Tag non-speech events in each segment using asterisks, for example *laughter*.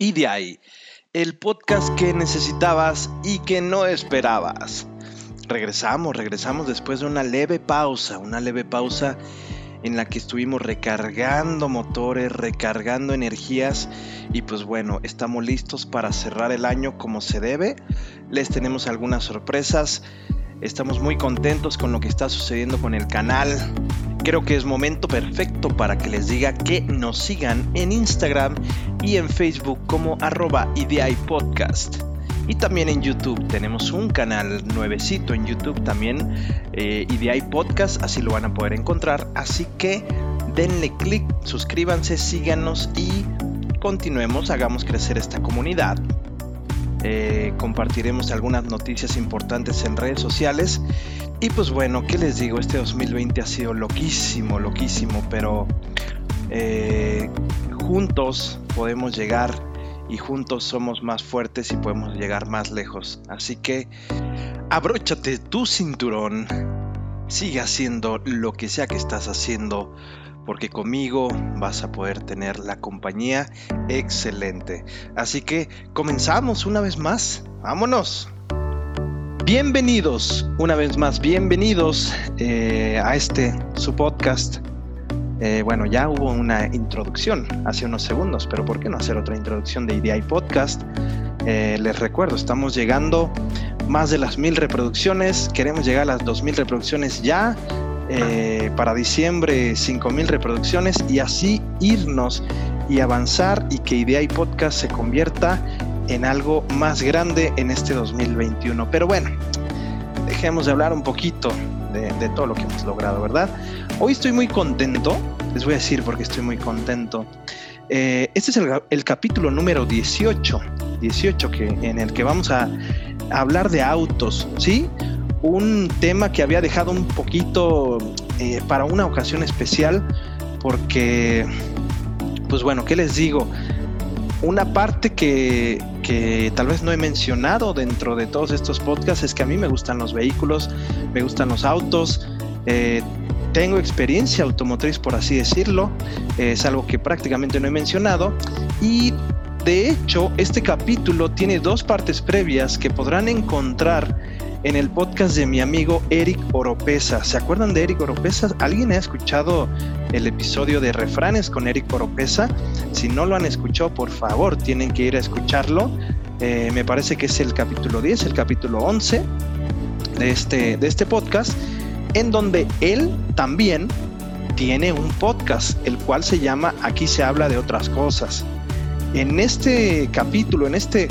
Y de ahí, el podcast que necesitabas y que no esperabas. Regresamos, regresamos después de una leve pausa, una leve pausa en la que estuvimos recargando motores, recargando energías y pues bueno, estamos listos para cerrar el año como se debe. Les tenemos algunas sorpresas. Estamos muy contentos con lo que está sucediendo con el canal creo que es momento perfecto para que les diga que nos sigan en Instagram y en Facebook como arroba Podcast. Y también en YouTube tenemos un canal nuevecito en YouTube también, eh, Podcast, así lo van a poder encontrar. Así que denle click, suscríbanse, síganos y continuemos, hagamos crecer esta comunidad. Eh, compartiremos algunas noticias importantes en redes sociales y pues bueno, ¿qué les digo? Este 2020 ha sido loquísimo, loquísimo, pero eh, juntos podemos llegar y juntos somos más fuertes y podemos llegar más lejos. Así que abróchate tu cinturón, sigue haciendo lo que sea que estás haciendo, porque conmigo vas a poder tener la compañía excelente. Así que comenzamos una vez más, vámonos. Bienvenidos, una vez más, bienvenidos eh, a este su podcast. Eh, bueno, ya hubo una introducción hace unos segundos, pero ¿por qué no hacer otra introducción de IDI Podcast? Eh, les recuerdo, estamos llegando más de las mil reproducciones, queremos llegar a las dos mil reproducciones ya, para diciembre cinco mil reproducciones y así irnos y avanzar y que IDI Podcast se convierta en algo más grande en este 2021. Pero bueno, dejemos de hablar un poquito de, todo lo que hemos logrado, ¿verdad? Hoy estoy muy contento, les voy a decir porque estoy muy contento. Eh, este es el, capítulo número 18, 18 que, en el que vamos a, hablar de autos, ¿sí? Un tema que había dejado un poquito eh, para una ocasión especial porque, pues bueno, ¿qué les digo? Una parte que, que tal vez no he mencionado dentro de todos estos podcasts es que a mí me gustan los vehículos, me gustan los autos, eh, tengo experiencia automotriz por así decirlo, es algo que prácticamente no he mencionado y de hecho este capítulo tiene dos partes previas que podrán encontrar en el podcast de mi amigo Eric Oropesa. ¿Se acuerdan de Eric Oropesa? ¿Alguien ha escuchado el episodio de refranes con Eric Oropesa? Si no lo han escuchado, por favor, tienen que ir a escucharlo. Eh, me parece que es el capítulo 10, el capítulo 11 de este, de este podcast, en donde él también tiene un podcast, el cual se llama Aquí se habla de otras cosas. En este capítulo, en este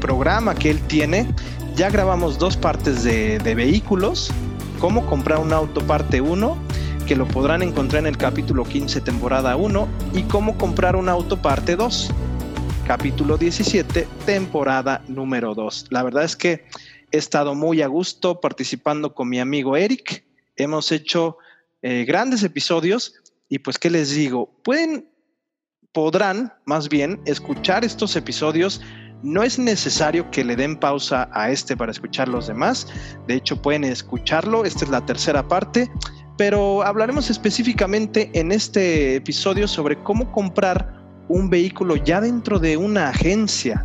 programa que él tiene, ya grabamos dos partes de, vehículos, cómo comprar un auto parte 1, que lo podrán encontrar en el capítulo 15 temporada 1, y cómo comprar un auto parte 2, capítulo 17 temporada número 2. La verdad es que he estado muy a gusto participando con mi amigo Eric, hemos hecho eh, grandes episodios y pues qué les digo, pueden, podrán más bien escuchar estos episodios no es necesario que le den pausa a este para escuchar los demás. De hecho, pueden escucharlo. Esta es la tercera parte. Pero hablaremos específicamente en este episodio sobre cómo comprar un vehículo ya dentro de una agencia,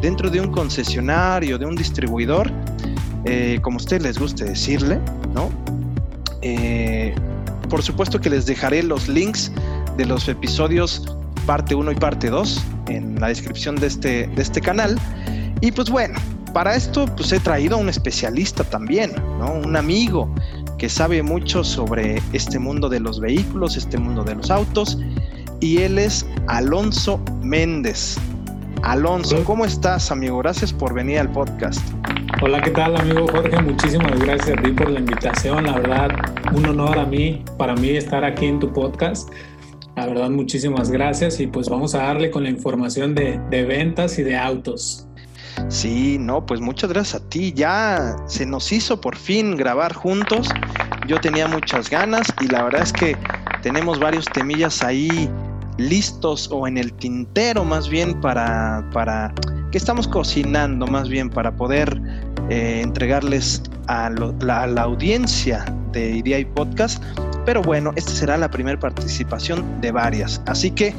dentro de un concesionario, de un distribuidor, eh, como a ustedes les guste decirle, ¿no? Eh, por supuesto que les dejaré los links de los episodios parte 1 y parte 2 en la descripción de este, de este canal. Y pues bueno, para esto pues he traído a un especialista también, ¿no? Un amigo que sabe mucho sobre este mundo de los vehículos, este mundo de los autos. Y él es Alonso Méndez. Alonso, ¿cómo estás, amigo? Gracias por venir al podcast. Hola, ¿qué tal, amigo Jorge? Muchísimas gracias a ti por la invitación. La verdad, un honor a mí, para mí estar aquí en tu podcast. La verdad, muchísimas gracias y pues vamos a darle con la información de, ventas y de autos. Sí, no, pues muchas gracias a ti. Ya se nos hizo por fin grabar juntos. Yo tenía muchas ganas y la verdad es que tenemos varios temillas ahí listos o en el tintero más bien para, para que estamos cocinando más bien para poder eh, entregarles a, la, a, la, audiencia de IDI Podcast pero bueno, esta será la primera participación de varias. Así que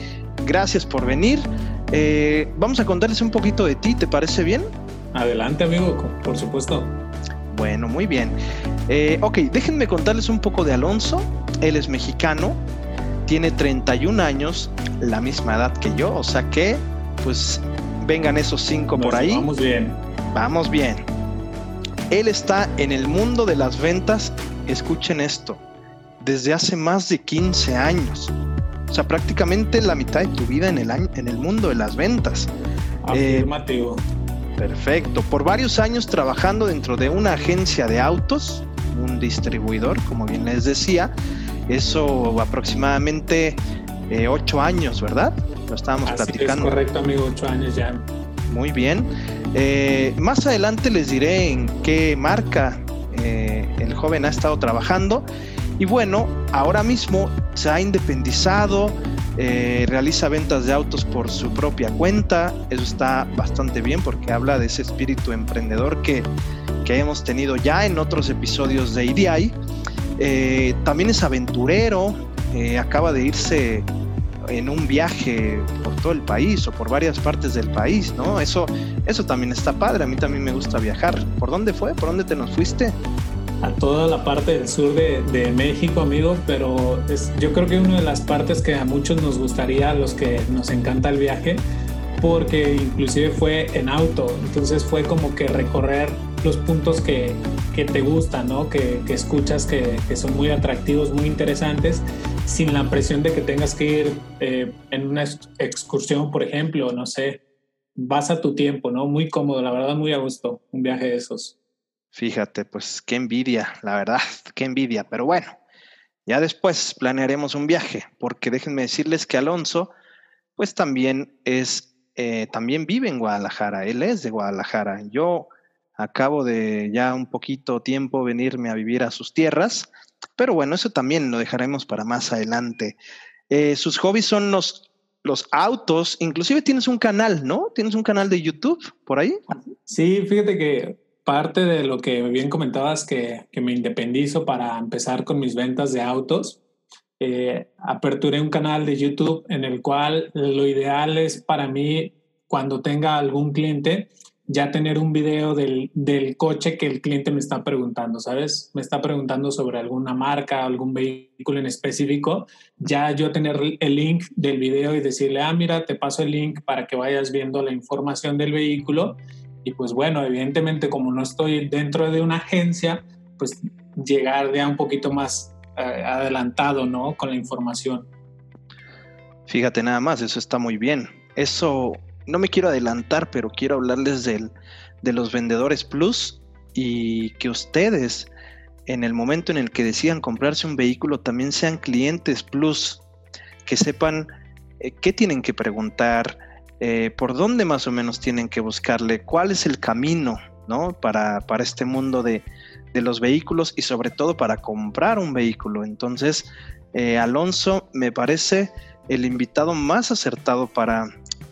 gracias por venir. Eh, vamos a contarles un poquito de ti, ¿te parece bien? Adelante, amigo, por supuesto. Bueno, muy bien. Eh, ok, déjenme contarles un poco de Alonso. Él es mexicano, tiene 31 años, la misma edad que yo, o sea que, pues, vengan esos cinco por ahí. Vamos bien. Vamos bien. Él está en el mundo de las ventas, escuchen esto, desde hace más de 15 años. O sea, prácticamente la mitad de tu vida en el, en el mundo de las ventas. Afirmativo. Eh, perfecto. Por varios años trabajando dentro de una agencia de autos, un distribuidor, como bien les decía. Eso aproximadamente eh, ocho años, ¿verdad? Lo estábamos platicando. Es correcto, amigo, ocho años ya. Muy bien. Eh, más adelante les diré en qué marca el joven ha estado trabajando y bueno, ahora mismo se ha independizado, eh, realiza ventas de autos por su propia cuenta. Eso está bastante bien porque habla de ese espíritu emprendedor que, que hemos tenido ya en otros episodios de EDI. Eh, también es aventurero, eh, acaba de irse en un viaje por todo el país o por varias partes del país, ¿no? Eso, eso también está padre, a mí también me gusta viajar. ¿Por dónde fue? ¿Por dónde te nos fuiste? a toda la parte del sur de, de México, amigo, pero es, yo creo que una de las partes que a muchos nos gustaría, a los que nos encanta el viaje, porque inclusive fue en auto, entonces fue como que recorrer los puntos que, que te gustan, ¿no? que, que escuchas que, que, son muy atractivos, muy interesantes, sin la presión de que tengas que ir eh, en una excursión, por ejemplo, no sé, vas a tu tiempo, ¿no? Muy cómodo, la verdad, muy a gusto, un viaje de esos. Fíjate, pues qué envidia, la verdad, *laughs* qué envidia. Pero bueno, ya después planearemos un viaje, porque déjenme decirles que Alonso, pues también es, eh, también vive en Guadalajara, él es de Guadalajara. Yo acabo de ya un poquito tiempo venirme a vivir a sus tierras, pero bueno, eso también lo dejaremos para más adelante. Eh, sus hobbies son los, los autos, inclusive tienes un canal, ¿no? Tienes un canal de YouTube por ahí. Sí, fíjate que parte de lo que bien comentabas que, que me independizo para empezar con mis ventas de autos. Eh, aperturé un canal de YouTube en el cual lo ideal es para mí, cuando tenga algún cliente, ya tener un video del, del, coche que el cliente me está preguntando, ¿sabes? Me está preguntando sobre alguna marca, algún vehículo en específico, ya yo tener el link del video y decirle, ah, mira, te paso el link para que vayas viendo la información del vehículo y pues bueno, evidentemente como no estoy dentro de una agencia, pues llegar ya un poquito más eh, adelantado, ¿no? Con la información. Fíjate nada más, eso está muy bien. Eso, no me quiero adelantar, pero quiero hablarles del, de los vendedores plus y que ustedes en el momento en el que decidan comprarse un vehículo también sean clientes plus, que sepan eh, qué tienen que preguntar, eh, por dónde más o menos tienen que buscarle, cuál es el camino ¿no? para, para este mundo de, de, los vehículos y sobre todo para comprar un vehículo. Entonces, eh, Alonso me parece el invitado más acertado para,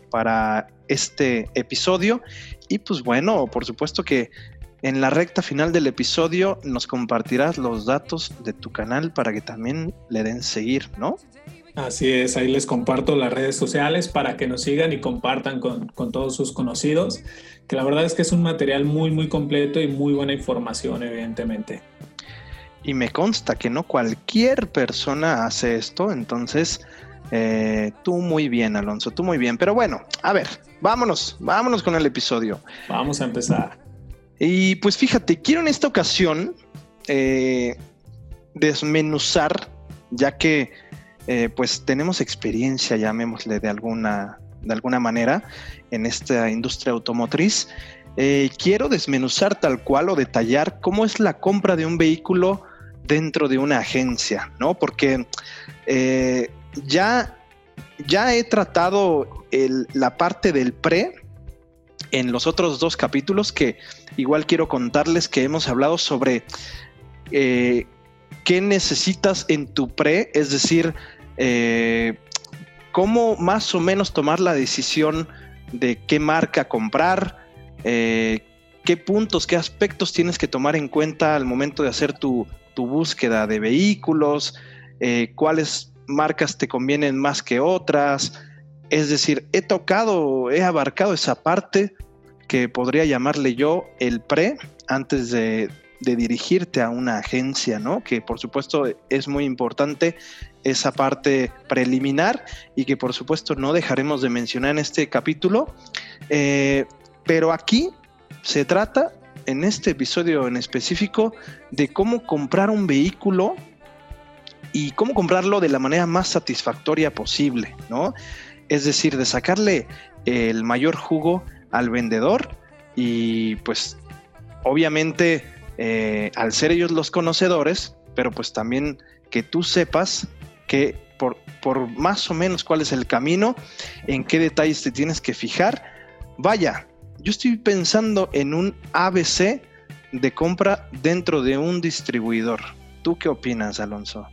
para este episodio y pues bueno, por supuesto que en la recta final del episodio nos compartirás los datos de tu canal para que también le den seguir, ¿no? Así es, ahí les comparto las redes sociales para que nos sigan y compartan con, con, todos sus conocidos, que la verdad es que es un material muy, muy completo y muy buena información, evidentemente. Y me consta que no cualquier persona hace esto, entonces eh, tú muy bien, Alonso, tú muy bien. Pero bueno, a ver, vámonos, vámonos con el episodio. Vamos a empezar. Y pues fíjate, quiero en esta ocasión eh, desmenuzar, ya que eh, pues tenemos experiencia, llamémosle de alguna, de alguna manera, en esta industria automotriz. Eh, quiero desmenuzar tal cual o detallar cómo es la compra de un vehículo dentro de una agencia, ¿no? Porque eh, ya, ya he tratado la parte del pre en los otros dos capítulos que igual quiero contarles que hemos hablado sobre qué necesitas en tu pre, es decir, eh, cómo más o menos tomar la decisión de qué marca comprar, eh, qué puntos, qué aspectos tienes que tomar en cuenta al momento de hacer tu, búsqueda de vehículos, eh, cuáles marcas te convienen más que otras, Es decir, he tocado, he abarcado esa parte que podría llamarle yo el pre antes de, dirigirte a una agencia, ¿no? Que por supuesto es muy importante esa parte preliminar y que por supuesto no dejaremos de mencionar en este capítulo. Eh, pero aquí se trata, en este episodio en específico, de cómo comprar un vehículo y cómo comprarlo de la manera más satisfactoria posible, ¿no? Es decir, de sacarle el mayor jugo al vendedor y pues obviamente eh, al ser ellos los conocedores, pero pues también que tú sepas que por, por más o menos cuál es el camino, en qué detalles te tienes que fijar. Vaya, yo estoy pensando en un ABC de compra dentro de un distribuidor. ¿Tú qué opinas, Alonso?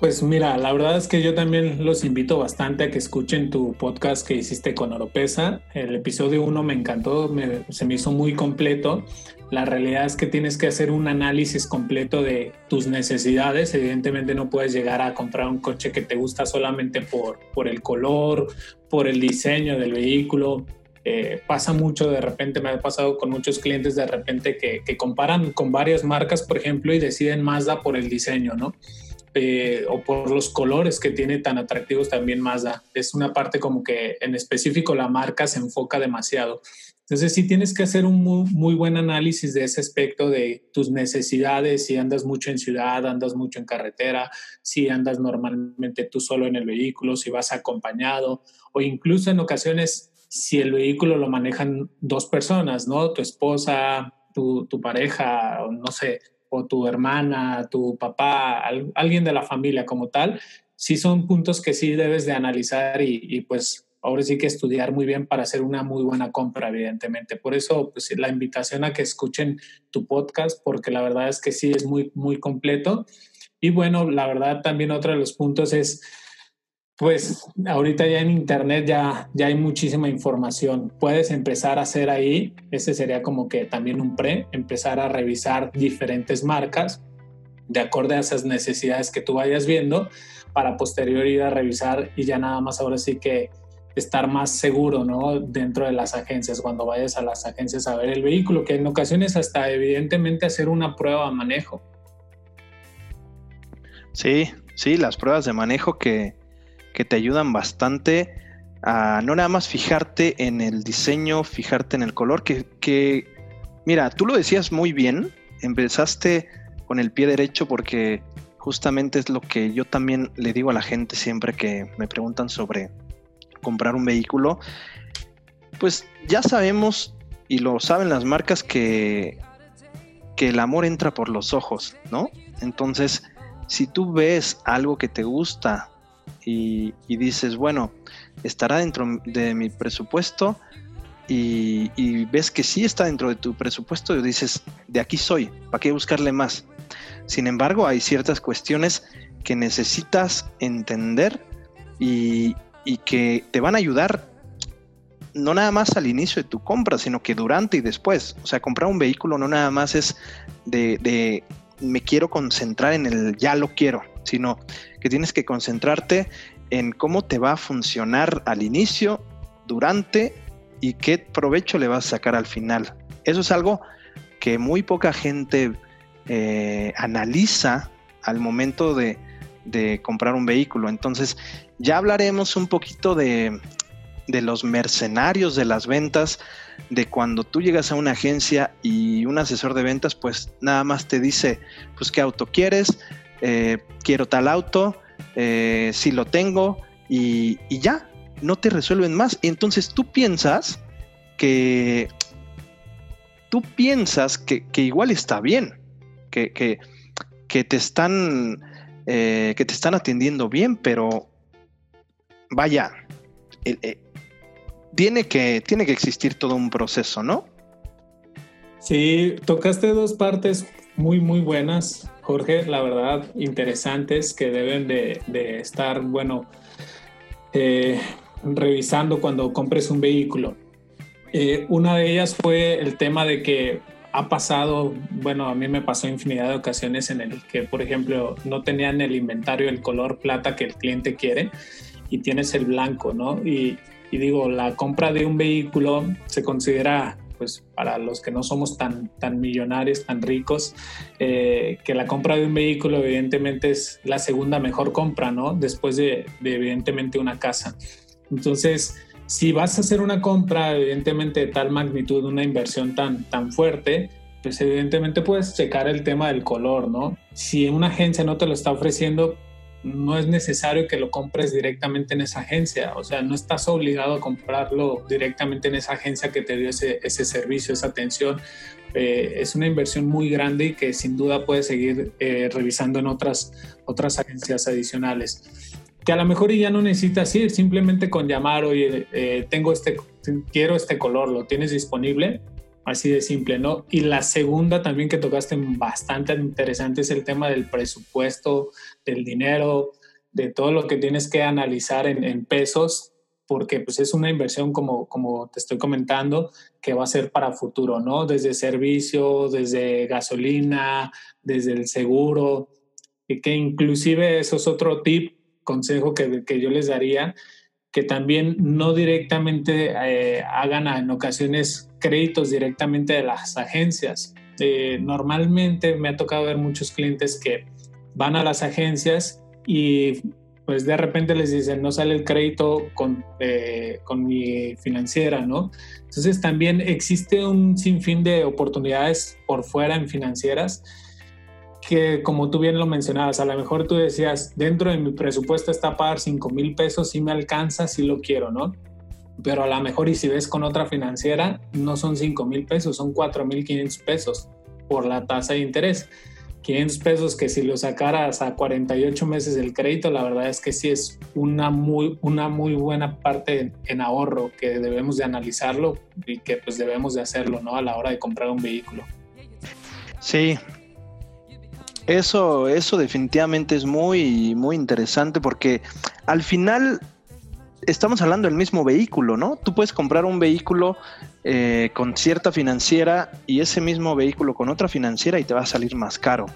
Pues mira, la verdad es que yo también los invito bastante a que escuchen tu podcast que hiciste con Oropesa. El episodio 1 me encantó, se me hizo muy completo. La realidad es que tienes que hacer un análisis completo de tus necesidades. Evidentemente no puedes llegar a comprar un coche que te gusta solamente por, por el color, por el diseño del vehículo. Eh, pasa mucho de repente, me ha pasado con muchos clientes de repente que, que comparan con varias marcas, por ejemplo, y deciden Mazda por el diseño, ¿no? Eh, o por los colores que tiene tan atractivos también Mazda. Es una parte como que en específico la marca se enfoca demasiado. Entonces sí tienes que hacer un muy, buen análisis de ese aspecto de tus necesidades, si andas mucho en ciudad, andas mucho en carretera, si andas normalmente tú solo en el vehículo, si vas acompañado o incluso en ocasiones si el vehículo lo manejan dos personas, ¿no? Tu esposa, tu, tu pareja, no sé, o tu hermana, tu papá, alguien de la familia como tal, sí son puntos que sí debes de analizar y, pues ahora sí que estudiar muy bien para hacer una muy buena compra, evidentemente. Por eso, pues la invitación a que escuchen tu podcast, porque la verdad es que sí es muy, muy completo. Y bueno, la verdad también otro de los puntos es pues ahorita ya en internet ya, ya hay muchísima información. Puedes empezar a hacer ahí, ese sería como que también un pre, empezar a revisar diferentes marcas de acorde a esas necesidades que tú vayas viendo para posterior ir a revisar y ya nada más ahora sí que estar más seguro, ¿no? Dentro de las agencias, cuando vayas a las agencias a ver el vehículo, que en ocasiones hasta evidentemente hacer una prueba de manejo. Sí, sí, las pruebas de manejo que, que te ayudan bastante a no nada más fijarte en el diseño, fijarte en el color, que, mira, tú lo decías muy bien, empezaste con el pie derecho porque justamente es lo que yo también le digo a la gente siempre que me preguntan sobre comprar un vehículo, pues ya sabemos y lo saben las marcas que, que el amor entra por los ojos, ¿no? Entonces, si tú ves algo que te gusta y, dices, bueno, estará dentro de mi presupuesto y, ves que sí está dentro de tu presupuesto y dices, de aquí soy, ¿para qué buscarle más? Sin embargo, hay ciertas cuestiones que necesitas entender y, que te van a ayudar no nada más al inicio de tu compra, sino que durante y después. O sea, comprar un vehículo no nada más es de, me quiero concentrar en el ya lo quiero, sino que tienes que concentrarte en cómo te va a funcionar al inicio, durante y qué provecho le vas a sacar al final. Eso es algo que muy poca gente eh, analiza al momento de, de, comprar un vehículo. Entonces, ya hablaremos un poquito de, de los mercenarios de las ventas, de cuando tú llegas a una agencia y un asesor de ventas, pues nada más te dice, pues qué auto quieres, eh, quiero tal auto, eh, si lo tengo y, ya, no te resuelven más. Y entonces tú piensas que tú piensas que, igual está bien, que, que, te están eh, que te están atendiendo bien, pero vaya, tiene, que, tiene que existir todo un proceso, ¿no? Sí, tocaste dos partes muy, muy buenas, Jorge, la verdad, interesantes que deben de, estar, bueno, eh, revisando cuando compres un vehículo. Eh, una de ellas fue el tema de que ha pasado, bueno, a mí me pasó infinidad de ocasiones en el que, por ejemplo, no tenían el inventario el color plata que el cliente quiere y tienes el blanco, ¿no? Y, y digo, la compra de un vehículo se considera pues para los que no somos tan, tan millonarios, tan ricos, eh, que la compra de un vehículo evidentemente es la segunda mejor compra, ¿no? Después de, de, evidentemente una casa. Entonces, si vas a hacer una compra evidentemente de tal magnitud, una inversión tan, tan fuerte, pues evidentemente puedes checar el tema del color, ¿no? Si una agencia no te lo está ofreciendo, no es necesario que lo compres directamente en esa agencia, o sea, no estás obligado a comprarlo directamente en esa agencia que te dio ese, ese servicio, esa atención. Eh, es una inversión muy grande y que sin duda puedes seguir eh, revisando en otras, otras agencias adicionales. Que a lo mejor ya no necesitas ir, simplemente con llamar, oye, eh, tengo este, quiero este color, ¿lo tienes disponible? Así de simple, ¿no? Y la segunda también que tocaste bastante interesante es el tema del presupuesto, del dinero, de todo lo que tienes que analizar en, pesos, porque pues es una inversión como, como te estoy comentando, que va a ser para futuro, ¿no? Desde servicio, desde gasolina, desde el seguro, y que inclusive eso es otro tip, consejo que, que yo les daría, que también no directamente eh, hagan en ocasiones créditos directamente de las agencias. Eh, normalmente me ha tocado ver muchos clientes que van a las agencias y pues de repente les dicen no sale el crédito con, eh, con mi financiera, ¿no? Entonces también existe un sinfín de oportunidades por fuera en financieras que como tú bien lo mencionabas, a lo mejor tú decías, dentro de mi presupuesto está pagar 5 mil pesos, si me alcanza, si lo quiero, ¿no? pero a lo mejor y si ves con otra financiera, no son 5 mil pesos, son 4 mil 500 pesos por la tasa de interés. 500 pesos que si lo sacaras a 48 meses el crédito, la verdad es que sí es una muy, una muy buena parte en ahorro que debemos de analizarlo y que pues debemos de hacerlo, ¿no? A la hora de comprar un vehículo. Sí, eso, eso definitivamente es muy, muy interesante porque al final estamos hablando del mismo vehículo, ¿no? Tú puedes comprar un vehículo eh, con cierta financiera y ese mismo vehículo con otra financiera y te va a salir más caro.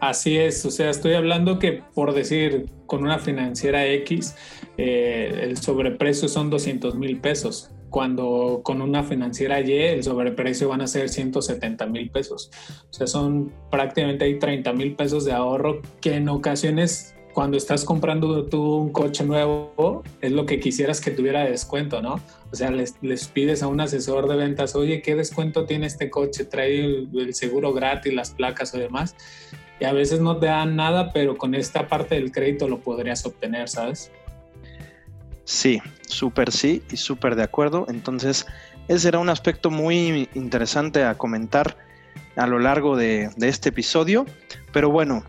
Así es, o sea, estoy hablando que por decir, con una financiera X, eh, el sobreprecio son 200 mil pesos, cuando con una financiera Y el sobreprecio van a ser 170 mil pesos. O sea, son prácticamente hay 30 mil pesos de ahorro que en ocasiones cuando estás comprando tú un coche nuevo, es lo que quisieras que tuviera descuento, ¿no? O sea, les, les pides a un asesor de ventas, oye, ¿qué descuento tiene este coche? Trae el, seguro gratis, las placas o demás. Y a veces no te dan nada, pero con esta parte del crédito lo podrías obtener, ¿sabes? Sí, súper sí y súper de acuerdo. Entonces, ese será un aspecto muy interesante a comentar a lo largo de, de este episodio. Pero bueno,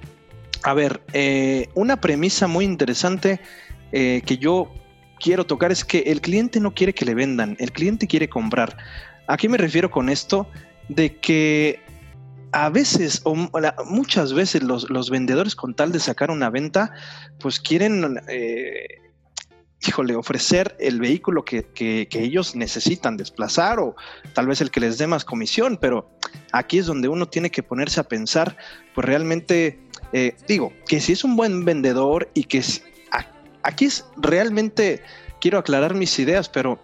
a ver, eh, una premisa muy interesante eh, que yo quiero tocar es que el cliente no quiere que le vendan, el cliente quiere comprar. ¿A qué me refiero con esto? De que a veces o muchas veces los, vendedores con tal de sacar una venta, pues quieren, eh, híjole, ofrecer el vehículo que, que, ellos necesitan desplazar o tal vez el que les dé más comisión, pero aquí es donde uno tiene que ponerse a pensar, pues realmente eh, digo, que si es un buen vendedor y que aquí es realmente, quiero aclarar mis ideas, pero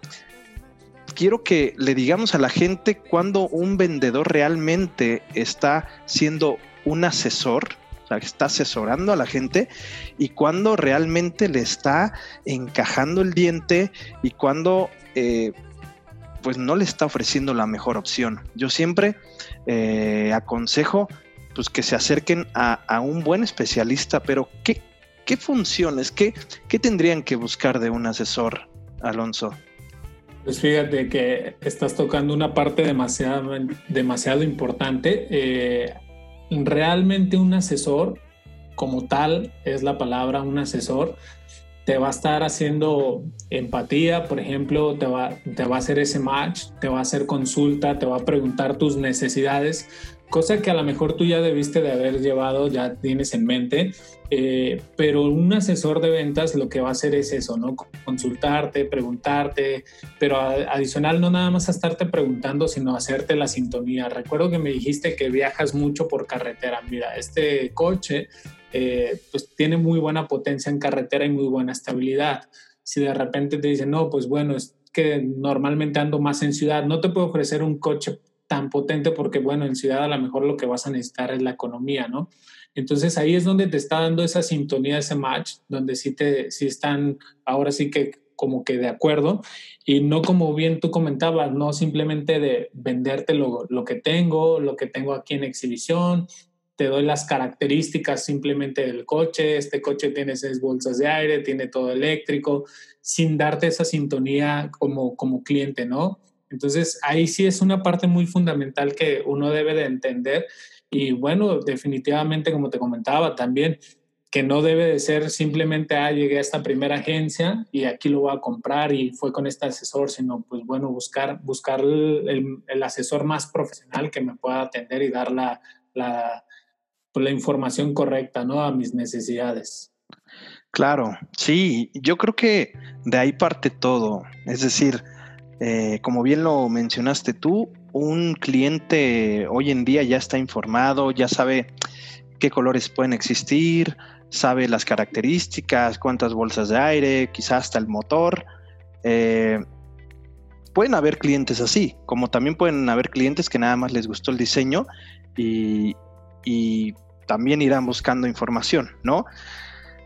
quiero que le digamos a la gente cuando un vendedor realmente está siendo un asesor, o sea, está asesorando a la gente y cuando realmente le está encajando el diente y cuando eh, pues no le está ofreciendo la mejor opción. Yo siempre eh, aconsejo pues que se acerquen a, un buen especialista, pero ¿qué, qué funciones, qué, qué tendrían que buscar de un asesor, Alonso? Pues fíjate que estás tocando una parte demasiado, demasiado importante. Eh, realmente un asesor, como tal es la palabra, un asesor, te va a estar haciendo empatía, por ejemplo, te va, te va a hacer ese match, te va a hacer consulta, te va a preguntar tus necesidades, cosa que a lo mejor tú ya debiste de haber llevado, ya tienes en mente, eh, pero un asesor de ventas lo que va a hacer es eso, ¿no? Consultarte, preguntarte, pero adicional no nada más a estarte preguntando, sino hacerte la sintonía. Recuerdo que me dijiste que viajas mucho por carretera. Mira, este coche eh, pues tiene muy buena potencia en carretera y muy buena estabilidad. Si de repente te dicen, no, pues bueno, es que normalmente ando más en ciudad, no te puedo ofrecer un coche tan potente porque, bueno, en ciudad a lo mejor lo que vas a necesitar es la economía, ¿no? Entonces ahí es donde te está dando esa sintonía, ese match, donde sí, te, sí están ahora sí que como que de acuerdo y no como bien tú comentabas, no simplemente de venderte lo, lo que tengo, lo que tengo aquí en exhibición, te doy las características simplemente del coche, este coche tiene seis bolsas de aire, tiene todo eléctrico, sin darte esa sintonía como, como cliente, ¿no? Entonces ahí sí es una parte muy fundamental que uno debe de entender y bueno, definitivamente como te comentaba también, que no debe de ser simplemente, ah, llegué a esta primera agencia y aquí lo voy a comprar y fue con este asesor, sino pues bueno, buscar, buscar el, asesor más profesional que me pueda atender y dar la, la, pues, la información correcta, ¿no? A mis necesidades. Claro, sí, yo creo que de ahí parte todo. Es decir, eh, como bien lo mencionaste tú, un cliente hoy en día ya está informado, ya sabe qué colores pueden existir, sabe las características, cuántas bolsas de aire, quizás hasta el motor. Eh, pueden haber clientes así, como también pueden haber clientes que nada más les gustó el diseño y, y también irán buscando información, ¿no?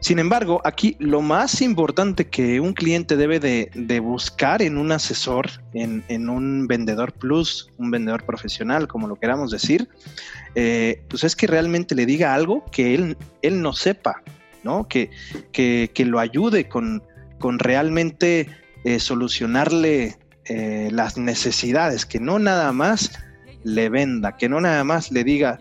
Sin embargo, aquí lo más importante que un cliente debe de, buscar en un asesor, en, un vendedor plus, un vendedor profesional, como lo queramos decir, eh, pues es que realmente le diga algo que él, no sepa, ¿no? Que, lo ayude con, con realmente eh, solucionarle eh, las necesidades, que no nada más le venda, que no nada más le diga,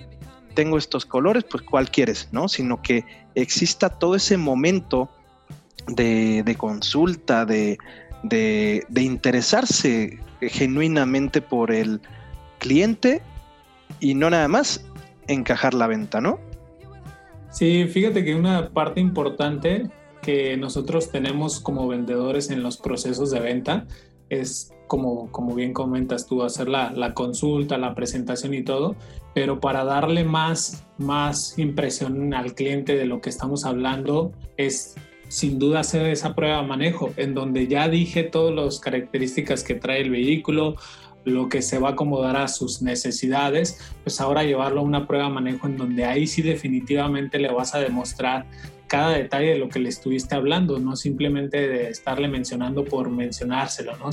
tengo estos colores, pues cuál quieres, ¿no? Sino que exista todo ese momento de, consulta, de, interesarse genuinamente por el cliente y no nada más encajar la venta, ¿no? Sí, fíjate que una parte importante que nosotros tenemos como vendedores en los procesos de venta es, como, como bien comentas tú, hacer la, la, consulta, la presentación y todo, pero para darle más, más impresión al cliente de lo que estamos hablando es sin duda hacer esa prueba de manejo, en donde ya dije todas las características que trae el vehículo, lo que se va a acomodar a sus necesidades, pues ahora llevarlo a una prueba de manejo en donde ahí sí definitivamente le vas a demostrar cada detalle de lo que le estuviste hablando, no simplemente de estarle mencionando por mencionárselo, ¿no?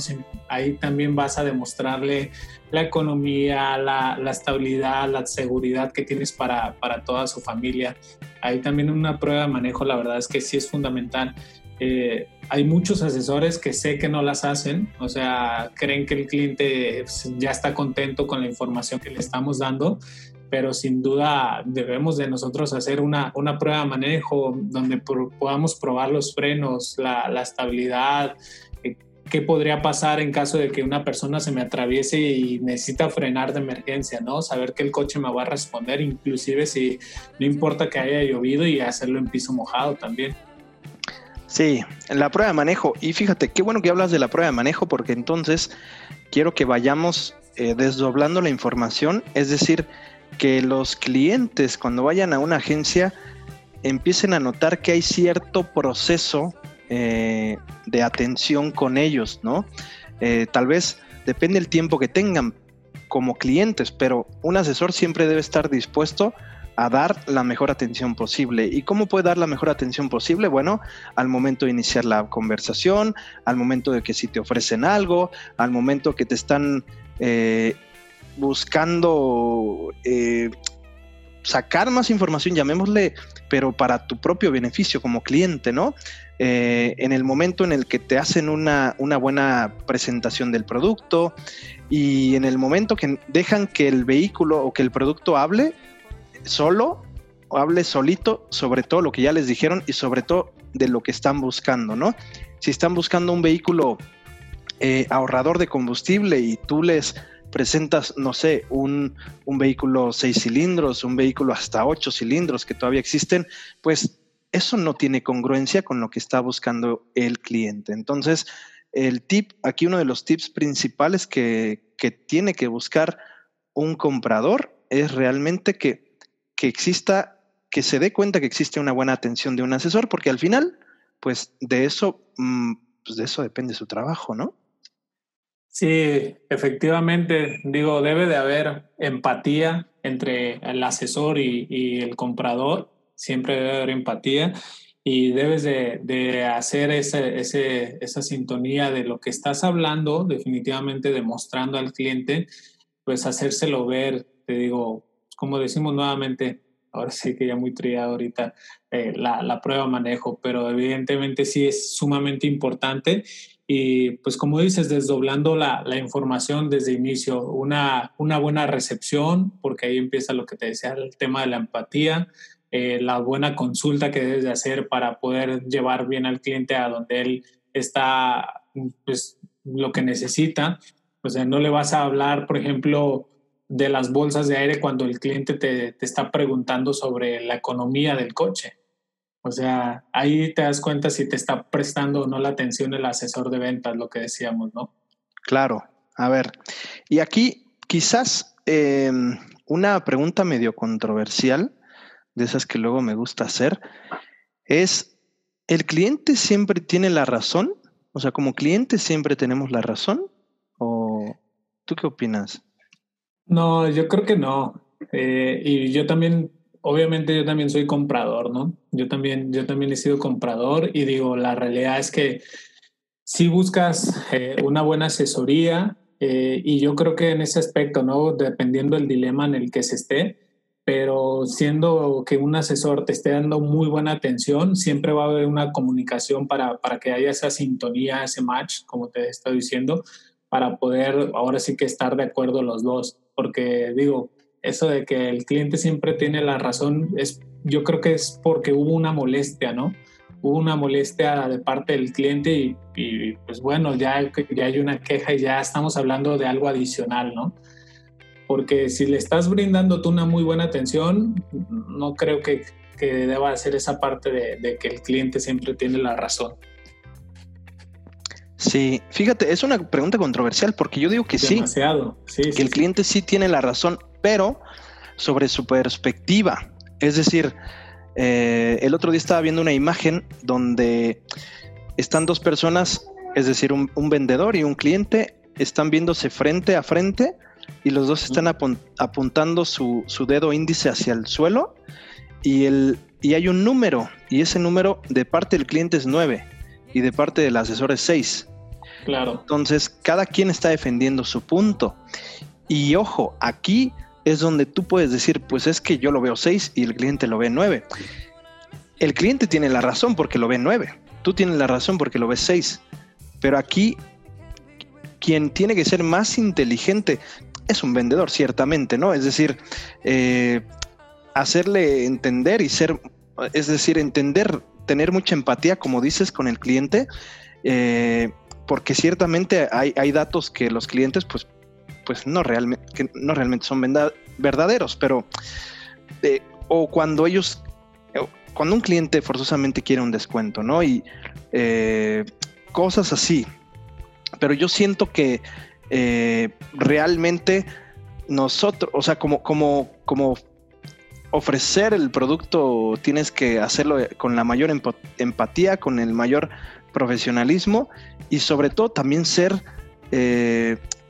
Ahí también vas a demostrarle la economía, la, estabilidad, la seguridad que tienes para, para, toda su familia. Ahí también una prueba de manejo, la verdad es que sí es fundamental. Eh, hay muchos asesores que sé que no las hacen, o sea, creen que el cliente ya está contento con la información que le estamos dando pero sin duda debemos de nosotros hacer una, una prueba de manejo donde podamos probar los frenos, la, la estabilidad, eh, qué podría pasar en caso de que una persona se me atraviese y necesita frenar de emergencia, ¿no? Saber que el coche me va a responder, inclusive si no importa que haya llovido y hacerlo en piso mojado también. Sí, la prueba de manejo. Y fíjate, qué bueno que hablas de la prueba de manejo porque entonces quiero que vayamos eh, desdoblando la información, es decir, que los clientes cuando vayan a una agencia empiecen a notar que hay cierto proceso eh, de atención con ellos, ¿no? Eh, tal vez depende el tiempo que tengan como clientes, pero un asesor siempre debe estar dispuesto a dar la mejor atención posible. ¿Y cómo puede dar la mejor atención posible? Bueno, al momento de iniciar la conversación, al momento de que si te ofrecen algo, al momento que te están eh, buscando eh, sacar más información, llamémosle, pero para tu propio beneficio como cliente, ¿no? Eh, en el momento en el que te hacen una, una, buena presentación del producto y en el momento que dejan que el vehículo o que el producto hable solo, o hable solito sobre todo lo que ya les dijeron y sobre todo de lo que están buscando, ¿no? Si están buscando un vehículo eh, ahorrador de combustible y tú les presentas, no sé, un, vehículo seis cilindros, un vehículo hasta ocho cilindros que todavía existen, pues eso no tiene congruencia con lo que está buscando el cliente. Entonces, el tip, aquí uno de los tips principales que, que tiene que buscar un comprador es realmente que, que exista que se dé cuenta que existe una buena atención de un asesor, porque al final, pues de eso, mm, pues de eso depende su trabajo, ¿no? Sí, efectivamente, digo, debe de haber empatía entre el asesor y, el comprador, siempre debe haber empatía y debes de, hacer ese, esa sintonía de lo que estás hablando, definitivamente demostrando al cliente, pues hacérselo ver, te digo, como decimos nuevamente, ahora sí que ya muy triado ahorita eh, la, la prueba manejo, pero evidentemente sí es sumamente importante y pues como dices, desdoblando la, la, información desde inicio, una, una buena recepción, porque ahí empieza lo que te decía, el tema de la empatía, eh, la buena consulta que debes de hacer para poder llevar bien al cliente a donde él está, pues lo que necesita. O sea, no le vas a hablar, por ejemplo, de las bolsas de aire cuando el cliente te, te está preguntando sobre la economía del coche. O sea, ahí te das cuenta si te está prestando o no la atención el asesor de ventas, lo que decíamos, ¿no? Claro. A ver, y aquí quizás em, una pregunta medio controversial, de esas que luego me gusta hacer, es, ¿el cliente siempre tiene la razón? O sea, como cliente siempre tenemos la razón. ¿O tú qué opinas? No, yo creo que no. Eh, y yo también obviamente yo también soy comprador, ¿no? Yo también, yo también he sido comprador y digo, la realidad es que si buscas eh, una buena asesoría eh, y yo creo que en ese aspecto, ¿no? Dependiendo del dilema en el que se esté, pero siendo que un asesor te esté dando muy buena atención, siempre va a haber una comunicación para, para que haya esa sintonía, ese match, como te he estado diciendo, para poder ahora sí que estar de acuerdo los dos. Porque digo, eso de que el cliente siempre tiene la razón, es, yo creo que es porque hubo una molestia, ¿no? Hubo una molestia de parte del cliente y, pues bueno, ya, ya hay una queja y ya estamos hablando de algo adicional, ¿no? Porque si le estás brindando tú una muy buena atención, no creo que, deba ser esa parte de que el cliente siempre tiene la razón. Sí, fíjate, es una pregunta controversial porque yo digo que Demasiado. sí, que el cliente sí tiene la razón, pero sobre su perspectiva. Es decir, eh, el otro día estaba viendo una imagen donde están dos personas, es decir, un, vendedor y un cliente, están viéndose frente a frente y los dos están apuntando su, dedo índice hacia el suelo y, el, y hay un número y ese número de parte del cliente es 9 y de parte del asesor es 6. Claro. Entonces, cada quien está defendiendo su punto. Y ojo, aquí es donde tú puedes decir, pues es que yo lo veo 6 y el cliente lo ve 9. El cliente tiene la razón porque lo ve 9. Tú tienes la razón porque lo ves 6. Pero aquí, quien tiene que ser más inteligente es un vendedor, ciertamente, ¿no? Es decir, eh, hacerle entender y ser, es decir, entender, tener mucha empatía, como dices, con el cliente, eh, porque ciertamente hay, hay datos que los clientes, pues, pues no realmente, que no realmente son verdaderos, pero eh, o cuando ellos, cuando un cliente forzosamente quiere un descuento, ¿no? Y eh, cosas así. Pero yo siento que eh, realmente nosotros, o sea, como, como, como ofrecer el producto, tienes que hacerlo con la mayor empatía, con el mayor profesionalismo y sobre todo también ser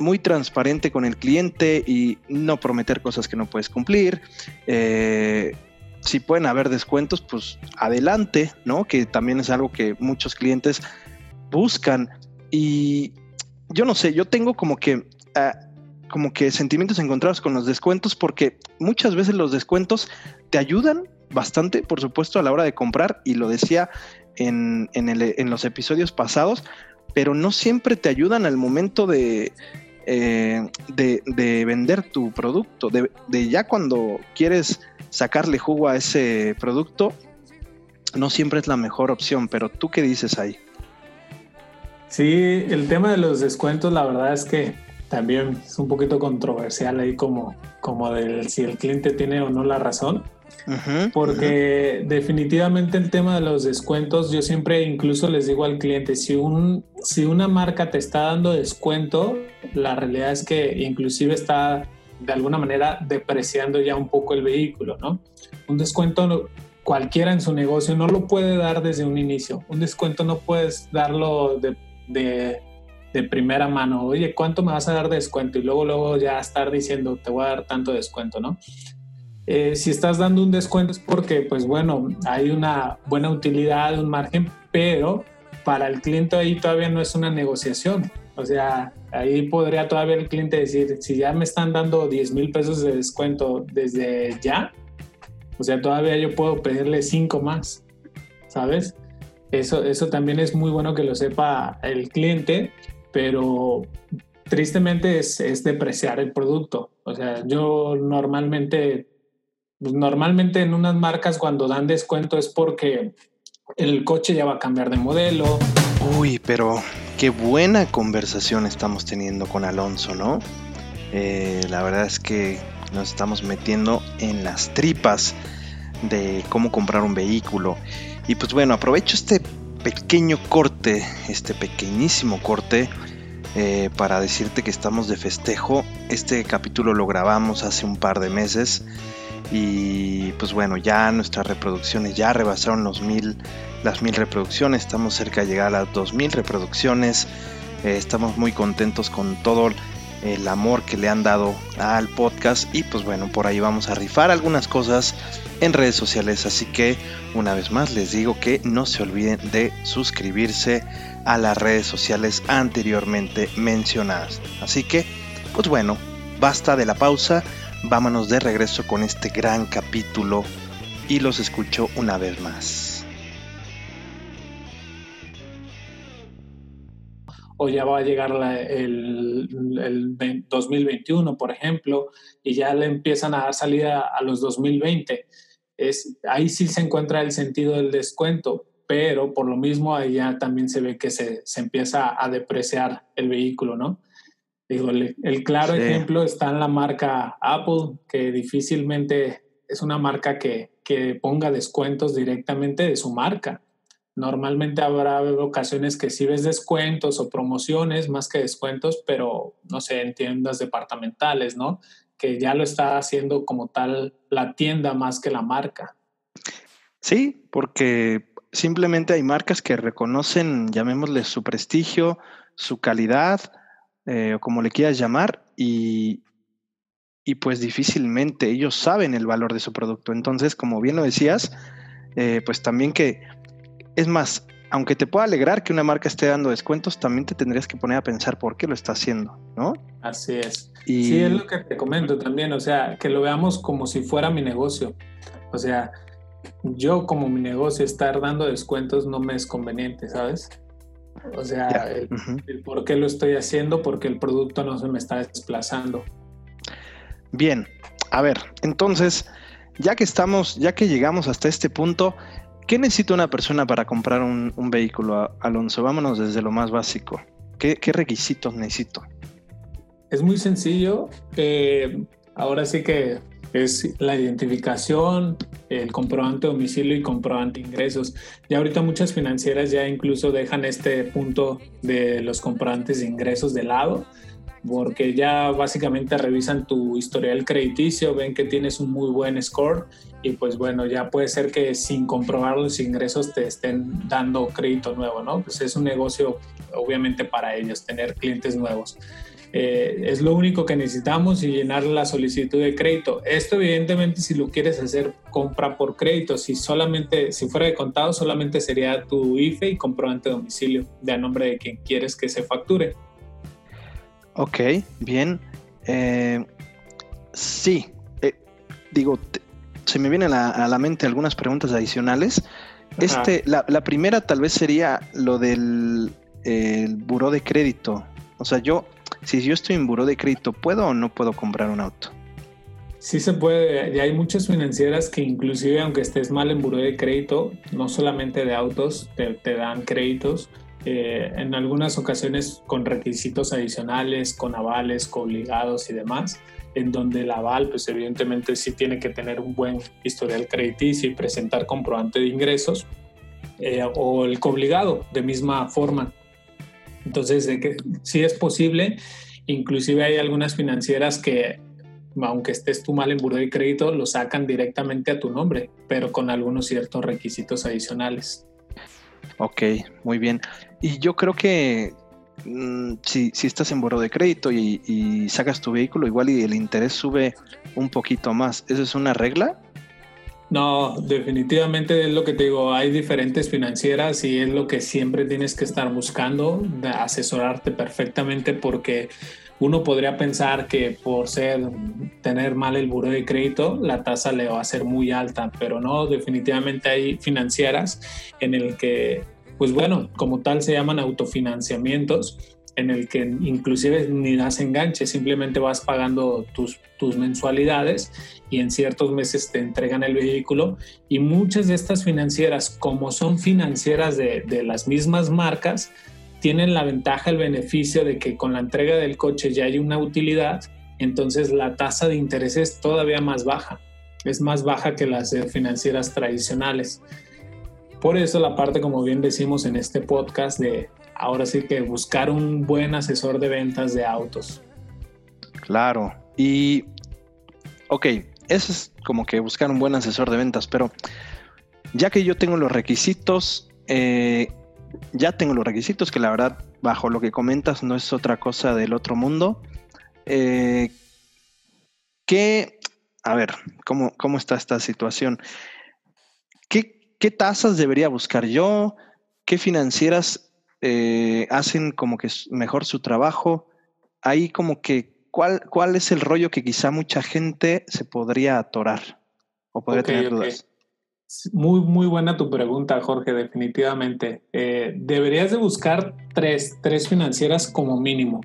muy transparente con el cliente y no prometer cosas que no puedes cumplir. Eh, si pueden haber descuentos, pues adelante, ¿no? Que también es algo que muchos clientes buscan. Y yo no sé, yo tengo como que, ah, como que sentimientos encontrados con los descuentos porque muchas veces los descuentos te ayudan bastante, por supuesto, a la hora de comprar. Y lo decía en, en los episodios pasados, pero no siempre te ayudan al momento de, eh, de, vender tu producto, de, ya cuando quieres sacarle jugo a ese producto, no siempre es la mejor opción, pero tú qué dices ahí? Sí, el tema de los descuentos, la verdad es que también es un poquito controversial ahí como, como del si el cliente tiene o no la razón porque definitivamente el tema de los descuentos, yo siempre incluso les digo al cliente, si, un, si una marca te está dando descuento, la realidad es que inclusive está de alguna manera depreciando ya un poco el vehículo, ¿no? Un descuento cualquiera en su negocio no lo puede dar desde un inicio. Un descuento no puedes darlo de, de, primera mano. Oye, ¿cuánto me vas a dar de descuento? Y luego, luego ya estar diciendo, te voy a dar tanto descuento, ¿no? Eh, si estás dando un descuento es porque, pues bueno, hay una buena utilidad, un margen, pero para el cliente ahí todavía no es una negociación. O sea, ahí podría todavía el cliente decir, si ya me están dando 10 mil pesos de descuento desde ya, o sea, todavía yo puedo pedirle 5 más, ¿sabes? Eso, eso también es muy bueno que lo sepa el cliente, pero tristemente es, es depreciar el producto. O sea, yo normalmente, normalmente en unas marcas cuando dan descuento es porque el coche ya va a cambiar de modelo. Uy, pero qué buena conversación estamos teniendo con Alonso, ¿no? Eh, la verdad es que nos estamos metiendo en las tripas de cómo comprar un vehículo. Y pues bueno, aprovecho este pequeño corte, este pequeñísimo corte, eh, para decirte que estamos de festejo. Este capítulo lo grabamos hace un par de meses y pues bueno, ya nuestras reproducciones ya rebasaron los mil, las mil reproducciones, estamos cerca de llegar a las dos mil reproducciones, eh, estamos muy contentos con todo el amor que le han dado al podcast. Y pues bueno, por ahí vamos a rifar algunas cosas en redes sociales, así que una vez más les digo que no se olviden de suscribirse a las redes sociales anteriormente mencionadas. Así que, pues bueno, basta de la pausa vámonos de regreso con este gran capítulo y los escucho una vez más. O ya va a llegar el, 2021, por ejemplo, y ya le empiezan a dar salida a los 2020. Es, ahí sí se encuentra el sentido del descuento, pero por lo mismo ya también se ve que se, se empieza a depreciar el vehículo, ¿no? Digo, el, claro ejemplo está en la marca Apple, que difícilmente es una marca que, que ponga descuentos directamente de su marca. Normalmente habrá ocasiones que sí ves descuentos o promociones más que descuentos, pero no sé, en tiendas departamentales, ¿no? Que ya lo está haciendo como tal la tienda más que la marca. Sí, porque simplemente hay marcas que reconocen, llamémosle su prestigio, su calidad, eh, o como le quieras llamar, y, y, pues difícilmente ellos saben el valor de su producto. Entonces, como bien lo decías, eh, pues también que, es más, aunque te pueda alegrar que una marca esté dando descuentos, también te tendrías que poner a pensar por qué lo está haciendo, ¿no? Así es. Y... Sí, es lo que te comento también, o sea, que lo veamos como si fuera mi negocio. O sea, yo como mi negocio estar dando descuentos no me es conveniente, ¿sabes? O sea, el, por qué lo estoy haciendo, porque el producto no se me está desplazando. Bien, a ver, entonces, ya que estamos, ya que llegamos hasta este punto, ¿qué necesita una persona para comprar un, vehículo, Alonso? Vámonos desde lo más básico. ¿Qué, requisitos necesito? Es muy sencillo. Eh, ahora sí que es la identificación, el comprobante de domicilio y comprobante ingresos. Ya ahorita muchas financieras ya incluso dejan este punto de los comprobantes de ingresos de lado porque ya básicamente revisan tu historial crediticio, ven que tienes un muy buen score y pues bueno, ya puede ser que sin comprobar los ingresos te estén dando crédito nuevo, ¿no? Pues es un negocio obviamente para ellos, tener clientes nuevos. Eh, es lo único que necesitamos y llenar la solicitud de crédito. Esto evidentemente si lo quieres hacer compra por crédito, si solamente, si fuera de contado, solamente sería tu IFE y comprobante de domicilio de a nombre de quien quieres que se facture. Ok, bien. Eh, sí, eh, digo, se me vienen a, la mente algunas preguntas adicionales. Este, la, primera tal vez sería lo del el buró de crédito. O sea, yo si yo estoy en buró de crédito, ¿puedo o no puedo comprar un auto? Sí se puede, y hay muchas financieras que inclusive aunque estés mal en buró de crédito, no solamente de autos, te, dan créditos, eh, en algunas ocasiones con requisitos adicionales, con avales, con obligados y demás, en donde el aval, pues evidentemente sí tiene que tener un buen historial crediticio y presentar comprobante de ingresos, eh, o el obligado de misma forma. Entonces, sí es posible, inclusive hay algunas financieras que aunque estés tú mal en buro de crédito, lo sacan directamente a tu nombre, pero con algunos ciertos requisitos adicionales. Ok, muy bien. Y yo creo que mm, si, estás en buro de crédito y, y, sacas tu vehículo, igual y el interés sube un poquito más. ¿Eso es una regla? No, definitivamente es lo que te digo, hay diferentes financieras y es lo que siempre tienes que estar buscando, asesorarte perfectamente porque uno podría pensar que por ser tener mal el buro de crédito la tasa le va a ser muy alta, pero no, definitivamente hay financieras en el que pues bueno, como tal se llaman autofinanciamientos en el que inclusive ni das enganche, simplemente vas pagando tus, tus mensualidades y en ciertos meses te entregan el vehículo y muchas de estas financieras, como son financieras de, de las mismas marcas, tienen la ventaja, el beneficio de que con la entrega del coche ya hay una utilidad, entonces la tasa de interés es todavía más baja, es más baja que las financieras tradicionales. Por eso la parte, como bien decimos en este podcast, de ahora sí que buscar un buen asesor de ventas de autos. Claro. Y, ok, eso es como que buscar un buen asesor de ventas, pero ya que yo tengo los requisitos, eh, ya tengo los requisitos, que la verdad, bajo lo que comentas, no es otra cosa del otro mundo. Eh, ¿Qué, a ver, ¿cómo, cómo está esta situación? ¿Qué, ¿Qué tasas debería buscar yo? ¿Qué financieras eh, hacen como que mejor su trabajo? Ahí como que, ¿cuál, ¿cuál es el rollo que quizá mucha gente se podría atorar o podría tener dudas? Muy, muy buena tu pregunta, Jorge, definitivamente. Eh, deberías de buscar tres, tres financieras como mínimo.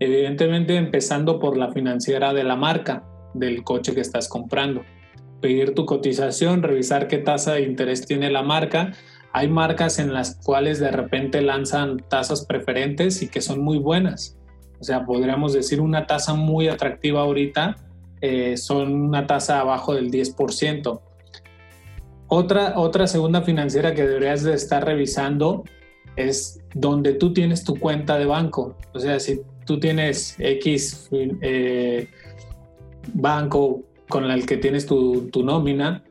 Evidentemente empezando por la financiera de la marca del coche que estás comprando pedir tu cotización, revisar qué tasa de interés tiene la marca. Hay marcas en las cuales de repente lanzan tasas preferentes y que son muy buenas. O sea, podríamos decir una tasa muy atractiva ahorita, eh, son una tasa abajo del 10%. Otra, otra segunda financiera que deberías de estar revisando es donde tú tienes tu cuenta de banco. O sea, si tú tienes X eh, banco con el que tienes tu, nómina,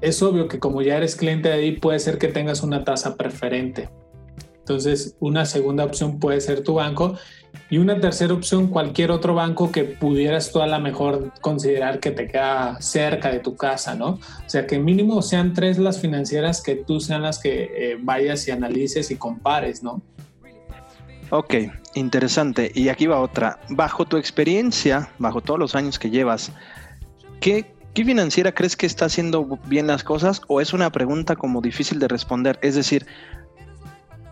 es obvio que como ya eres cliente de ahí, puede ser que tengas una tasa preferente. Entonces, una segunda opción puede ser tu banco y una tercera opción, cualquier otro banco que pudieras tú a lo mejor considerar que te queda cerca de tu casa, ¿no? O sea, que mínimo sean tres las financieras que tú sean las que eh, vayas y analices y compares, ¿no? Ok, interesante. Y aquí va otra. Bajo tu experiencia, bajo todos los años que llevas, ¿qué, financiera crees que está haciendo bien las cosas o es una pregunta como difícil de responder? Es decir,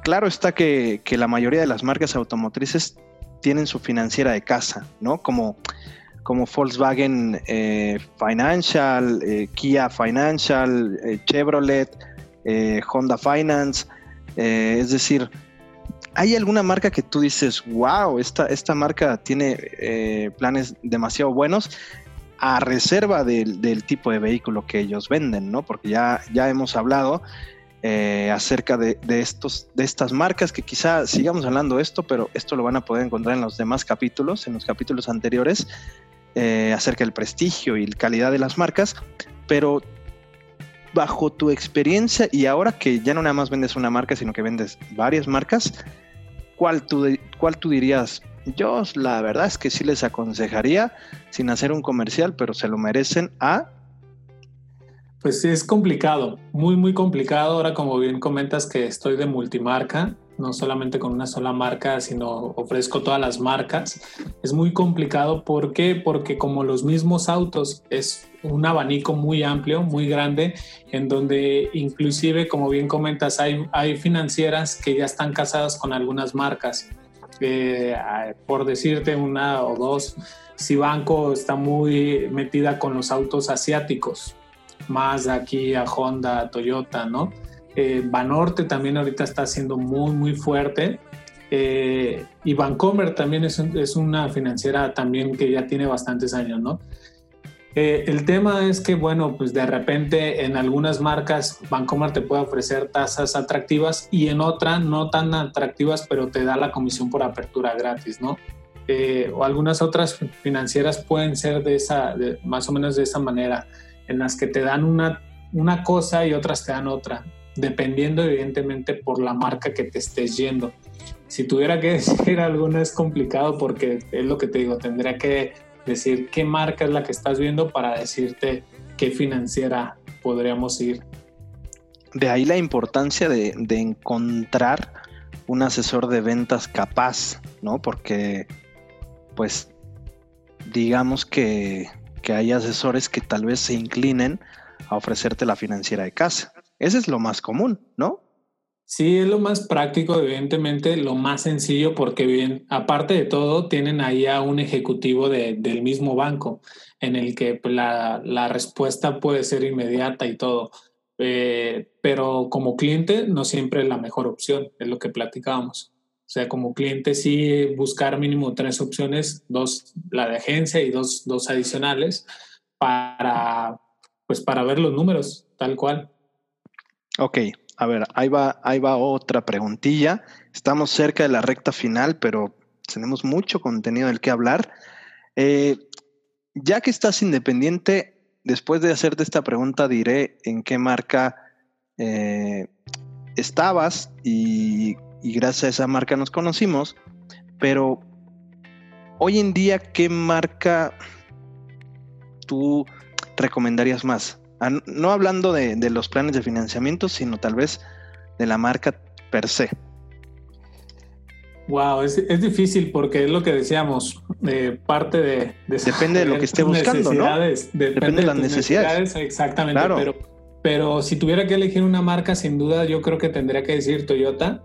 claro está que, la mayoría de las marcas automotrices tienen su financiera de casa, ¿no? Como, como Volkswagen eh, Financial, eh, Kia Financial, eh, Chevrolet, Honda Finance. es decir, ¿hay alguna marca que tú dices, wow, esta, esta marca tiene planes demasiado buenos? A reserva del, tipo de vehículo que ellos venden, ¿no? Porque ya, ya hemos hablado eh, acerca de, estos, de estas marcas que quizá sigamos hablando de esto, pero esto lo van a poder encontrar en los demás capítulos, en los capítulos anteriores, eh, acerca del prestigio y la calidad de las marcas, pero bajo tu experiencia y ahora que ya no nada más vendes una marca, sino que vendes varias marcas, ¿cuál tú, cuál tú dirías? Yo la verdad es que sí les aconsejaría, sin hacer un comercial, pero se lo merecen a... Pues sí, es complicado, muy, muy complicado. Ahora, como bien comentas que estoy de multimarca, no solamente con una sola marca, sino ofrezco todas las marcas. Es muy complicado. ¿Por qué? Porque como los mismos autos es un abanico muy amplio, muy grande, en donde inclusive, como bien comentas, hay, hay financieras que ya están casadas con algunas marcas por decirte una o dos, si Banco está muy metida con los autos asiáticos, más aquí a Honda, Toyota, ¿no? Eh, Banorte también ahorita está siendo muy, muy fuerte. Eh, y Vancomer también es, es, una financiera también que ya tiene bastantes años, ¿no? Eh, el tema es que, bueno, pues de repente en algunas marcas Bancomer te puede ofrecer tasas atractivas y en otra no tan atractivas, pero te da la comisión por apertura gratis, ¿no? eh, o algunas otras financieras pueden ser de esa, más o menos de esa manera, en las que te dan una, una cosa y otras te dan otra, dependiendo evidentemente por la marca que te estés yendo. Si tuviera que *laughs* decir alguna es complicado porque es lo que te digo, tendría que decir qué marca es la que estás viendo para decirte qué financiera podríamos ir. De ahí la importancia de, encontrar un asesor de ventas capaz, ¿no? Porque, pues, digamos que, que hay asesores que tal vez se inclinen a ofrecerte la financiera de casa. Ese es lo más común, ¿no? Sí, es lo más práctico, evidentemente, lo más sencillo, porque bien, aparte de todo, tienen ahí un ejecutivo del mismo banco, en el que pues, la, la respuesta puede ser inmediata y todo. Eh, pero como cliente no siempre es la mejor opción, es lo que platicábamos. O sea, como cliente sí buscar mínimo tres opciones, dos, la de agencia y dos, dos adicionales, para, pues para ver los números, tal cual. Ok, a ver, ahí va, ahí va otra preguntilla. Estamos cerca de la recta final, pero tenemos mucho contenido del que hablar. Eh, ya que estás independiente, después de hacerte esta pregunta, diré en qué marca eh, estabas y, y gracias a esa marca nos conocimos. Pero hoy en día, ¿qué marca tú recomendarías más? No hablando de, los planes de financiamiento, sino tal vez de la marca per se. Wow, es, difícil porque es lo que decíamos, parte de, Depende de lo que esté buscando, ¿no? Depende, de las necesidades. Exactamente, pero, pero si tuviera que elegir una marca, sin duda yo creo que tendría que decir Toyota,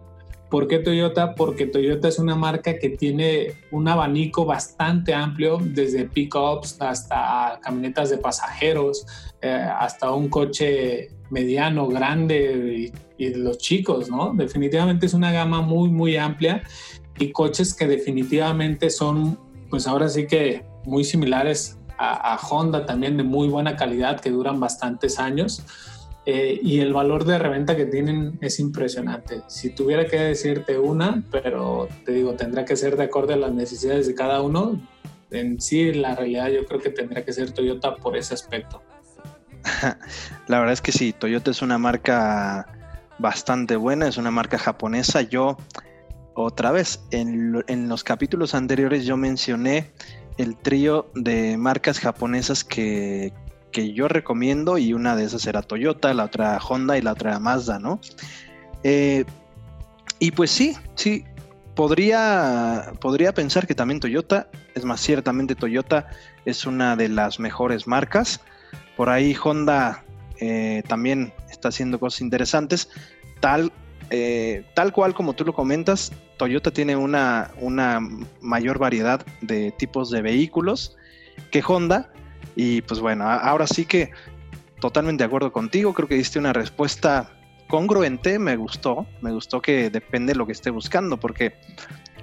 ¿Por qué Toyota? Porque Toyota es una marca que tiene un abanico bastante amplio, desde pickups hasta camionetas de pasajeros, eh, hasta un coche mediano, grande y, y, los chicos, ¿no? Definitivamente es una gama muy, muy amplia y coches que definitivamente son, pues ahora sí que muy similares a, a Honda también de muy buena calidad que duran bastantes años. Eh, y el valor de reventa que tienen es impresionante. Si tuviera que decirte una, pero te digo, tendrá que ser de acuerdo a las necesidades de cada uno. En sí, la realidad yo creo que tendría que ser Toyota por ese aspecto. *laughs* La verdad es que sí, Toyota es una marca bastante buena, es una marca japonesa. Yo, otra vez, en, en los capítulos anteriores yo mencioné el trío de marcas japonesas que, que yo recomiendo y una de esas era Toyota, la otra Honda y la otra Mazda, ¿no? Eh, y pues sí, sí, podría, podría pensar que también Toyota, es más, ciertamente Toyota es una de las mejores marcas. Por ahí Honda eh, también está haciendo cosas interesantes. Tal, eh, tal cual como tú lo comentas, Toyota tiene una, una mayor variedad de tipos de vehículos que Honda, y pues bueno, ahora sí que totalmente de acuerdo contigo, creo que diste una respuesta congruente, me gustó, me gustó que depende de lo que esté buscando, porque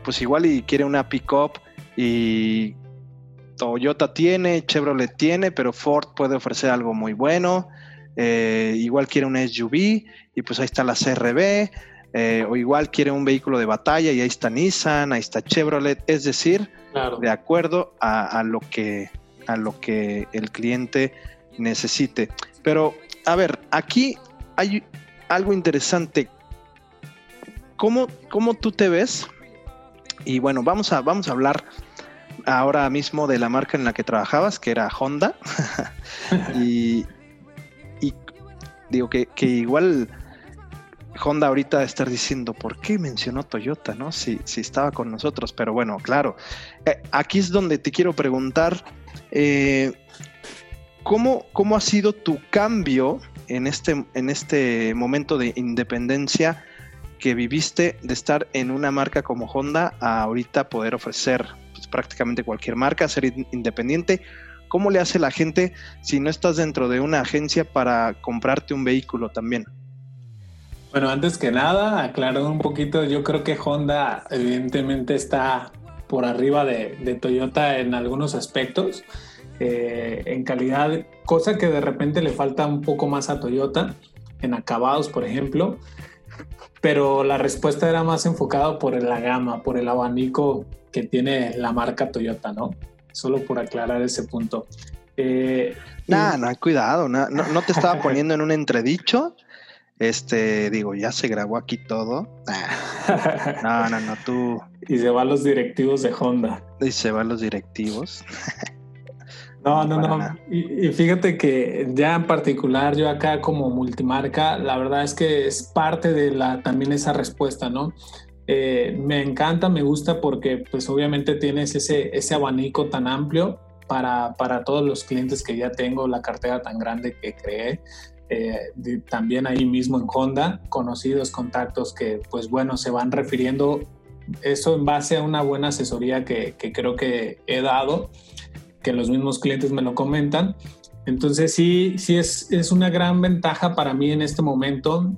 pues igual y quiere una pickup y Toyota tiene, Chevrolet tiene, pero Ford puede ofrecer algo muy bueno. Eh, igual quiere una SUV y pues ahí está la CRB. Eh, o igual quiere un vehículo de batalla y ahí está Nissan, ahí está Chevrolet. Es decir, de acuerdo a, lo que a lo que el cliente necesite. Pero, a ver, aquí hay algo interesante. ¿Cómo, cómo tú te ves? Y bueno, vamos a, vamos a hablar ahora mismo de la marca en la que trabajabas, que era Honda. *laughs* y, digo que, que, igual Honda ahorita estar diciendo, ¿por qué mencionó Toyota? ¿No? Si, si estaba con nosotros. Pero bueno, claro. Eh, aquí es donde te quiero preguntar eh, ¿cómo, ¿Cómo ha sido tu cambio en este, en este momento de independencia que viviste de estar en una marca como Honda a ahorita poder ofrecer pues, prácticamente cualquier marca, ser independiente? ¿Cómo le hace la gente si no estás dentro de una agencia para comprarte un vehículo también? Bueno, antes que nada, aclarar un poquito, yo creo que Honda evidentemente está por arriba de, Toyota en algunos aspectos, eh, en calidad, cosa que de repente le falta un poco más a Toyota, en acabados, por ejemplo, pero la respuesta era más enfocada por la gama, por el abanico que tiene la marca Toyota, ¿no? Solo por aclarar ese punto. Eh, nah, no, cuidado, no, no, te estaba *laughs* poniendo en un entredicho. Este, digo, ya se grabó aquí todo. *laughs* No, no, no, tú. Y se van los directivos de Honda. Y se van los directivos. *laughs* No, no, no. Y, fíjate que ya en particular yo acá como multimarca, la verdad es que es parte de la también esa respuesta, ¿no? Eh, me encanta, me gusta porque pues obviamente tienes ese, ese abanico tan amplio para, para todos los clientes que ya tengo, la cartera tan grande que creé. Eh, también ahí mismo en Honda, conocidos, contactos que pues bueno, se van refiriendo eso en base a una buena asesoría que, que creo que he dado que los mismos clientes me lo comentan. Entonces sí, sí es, es una gran ventaja para mí en este momento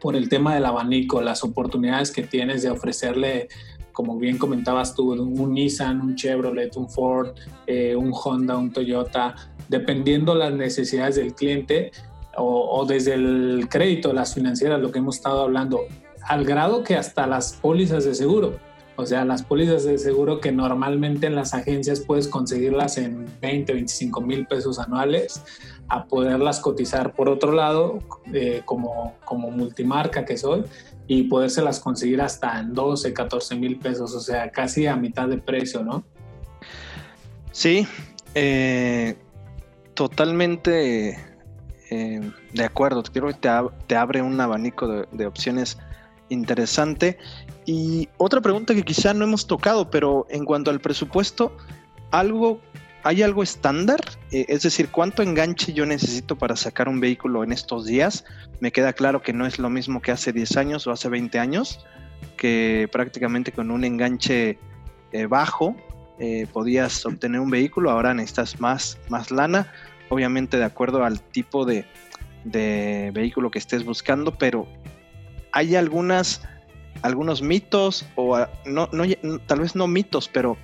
por el tema del abanico, las oportunidades que tienes de ofrecerle, como bien comentabas tú, un Nissan, un Chevrolet, un Ford, eh, un Honda, un Toyota, dependiendo las necesidades del cliente o, desde el crédito, las financieras, lo que hemos estado hablando, al grado que hasta las pólizas de seguro. O sea, las pólizas de seguro que normalmente en las agencias puedes conseguirlas en 20, 25 mil pesos anuales, a poderlas cotizar por otro lado, eh, como, como multimarca que soy, y podérselas conseguir hasta en 12, 14 mil pesos, o sea, casi a mitad de precio, ¿no? Sí, eh, totalmente eh, de acuerdo. Creo que te, abre un abanico de, de opciones interesante y otra pregunta que quizá no hemos tocado, pero en cuanto al presupuesto, algo, ¿hay algo estándar? Eh, es decir, ¿cuánto enganche yo necesito para sacar un vehículo en estos días? Me queda claro que no es lo mismo que hace 10 años o hace 20 años, que prácticamente con un enganche eh, bajo eh, podías obtener un vehículo, ahora necesitas más, más lana, obviamente de acuerdo al tipo de, de vehículo que estés buscando, pero hay algunas algunos mitos o no, no, tal vez no mitos, pero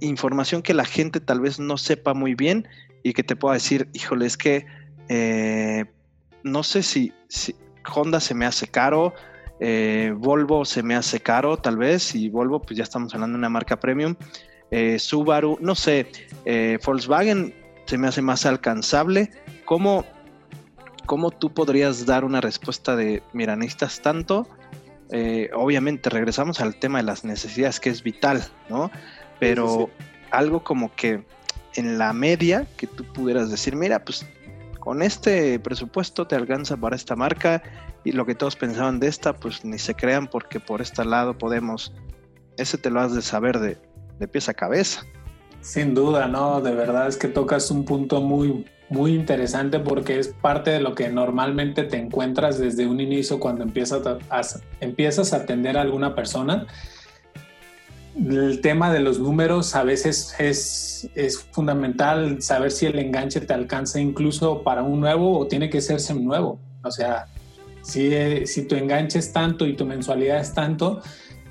información que la gente tal vez no sepa muy bien y que te pueda decir, híjole, es que eh, no sé si, Honda se me hace caro, eh, Volvo se me hace caro tal vez, y Volvo pues ya estamos hablando de una marca premium, eh, Subaru, no sé, Volkswagen se me hace más alcanzable, ¿cómo, ¿cómo tú podrías dar una respuesta de, mira, necesitas tanto? Eh, obviamente regresamos al tema de las necesidades que es vital, ¿no? Pero algo como que en la media que tú pudieras decir, mira, pues con este presupuesto te alcanza para esta marca y lo que todos pensaban de esta, pues ni se crean porque por este lado podemos, ese te lo has de saber de, de pies a cabeza. Sin duda, ¿no? De verdad es que tocas un punto muy, muy interesante porque es parte de lo que normalmente te encuentras desde un inicio cuando empiezas a, empiezas a atender a alguna persona. El tema de los números a veces es, es fundamental saber si el enganche te alcanza incluso para un nuevo o tiene que ser nuevo. O sea, si, si tu enganche es tanto y tu mensualidad es tanto,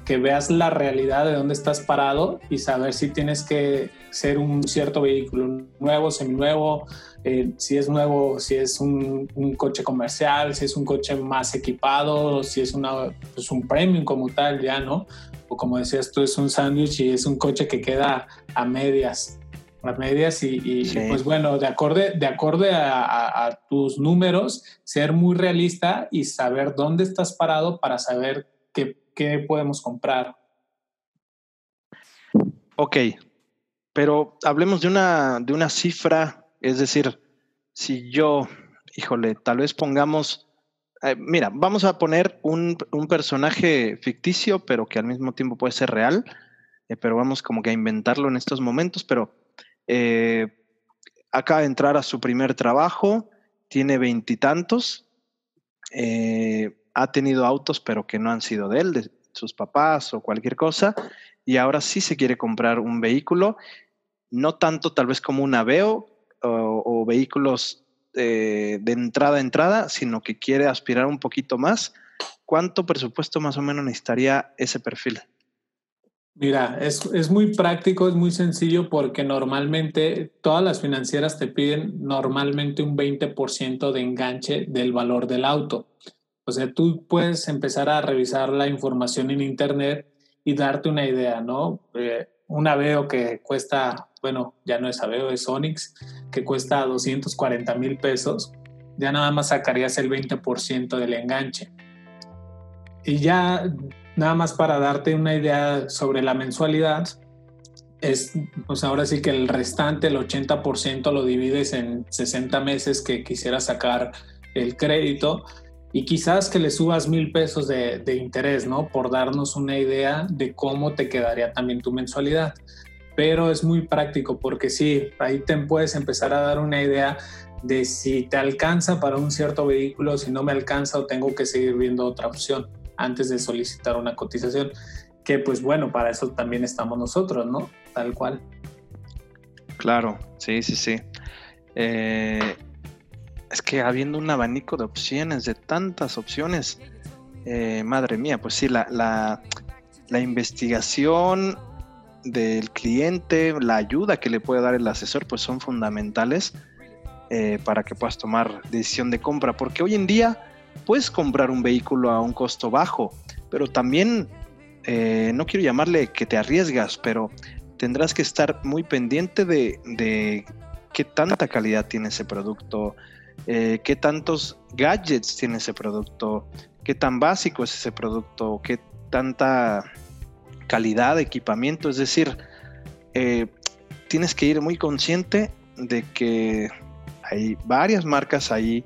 que veas la realidad de dónde estás parado y saber si tienes que ser un cierto vehículo nuevo, seminuevo, eh, si es nuevo, si es un, coche comercial, si es un coche más equipado, si es una, pues un premium como tal, ya, ¿no? O como decías tú, es un sándwich y es un coche que queda a medias, a medias y, pues bueno, de acorde, de acorde a, tus números, ser muy realista y saber dónde estás parado para saber qué, qué podemos comprar. Ok, pero hablemos de una, de una cifra es decir, si yo, híjole, tal vez pongamos, eh, mira, vamos a poner un, personaje ficticio, pero que al mismo tiempo puede ser real, eh, pero vamos como que a inventarlo en estos momentos, pero eh, acaba de entrar a su primer trabajo, tiene veintitantos, ha tenido autos, pero que no han sido de él, de sus papás o cualquier cosa, y ahora sí se quiere comprar un vehículo, no tanto tal vez como un Aveo, o, vehículos de entrada a entrada, sino que quiere aspirar un poquito más, ¿cuánto presupuesto más o menos necesitaría ese perfil? Mira, es, es, muy práctico, es muy sencillo porque normalmente todas las financieras te piden normalmente un 20% de enganche del valor del auto. O sea, tú puedes empezar a revisar la información en Internet y darte una idea, ¿no? Eh, un Aveo que cuesta, bueno, ya no es Aveo, es Onix, que cuesta 240 mil pesos, ya nada más sacarías el 20% del enganche. Y ya nada más para darte una idea sobre la mensualidad, es, pues ahora sí que el restante, el 80% lo divides en 60 meses que quisieras sacar el crédito y quizás que le subas mil pesos de, interés, ¿no? Por darnos una idea de cómo te quedaría también tu mensualidad. Pero es muy práctico porque sí, ahí te puedes empezar a dar una idea de si te alcanza para un cierto vehículo, si no me alcanza o tengo que seguir viendo otra opción antes de solicitar una cotización. Que pues bueno, para eso también estamos nosotros, ¿no? Tal cual. Claro, sí, sí, sí. Eh, es que habiendo un abanico de opciones, de tantas opciones, eh, madre mía, pues sí, la, la, investigación del cliente, la ayuda que le puede dar el asesor, pues son fundamentales eh, para que puedas tomar decisión de compra, porque hoy en día puedes comprar un vehículo a un costo bajo, pero también, eh, no quiero llamarle que te arriesgas, pero tendrás que estar muy pendiente de, de qué tanta calidad tiene ese producto, eh, qué tantos gadgets tiene ese producto, qué tan básico es ese producto, qué tanta calidad de equipamiento. Es decir, eh, tienes que ir muy consciente de que hay varias marcas ahí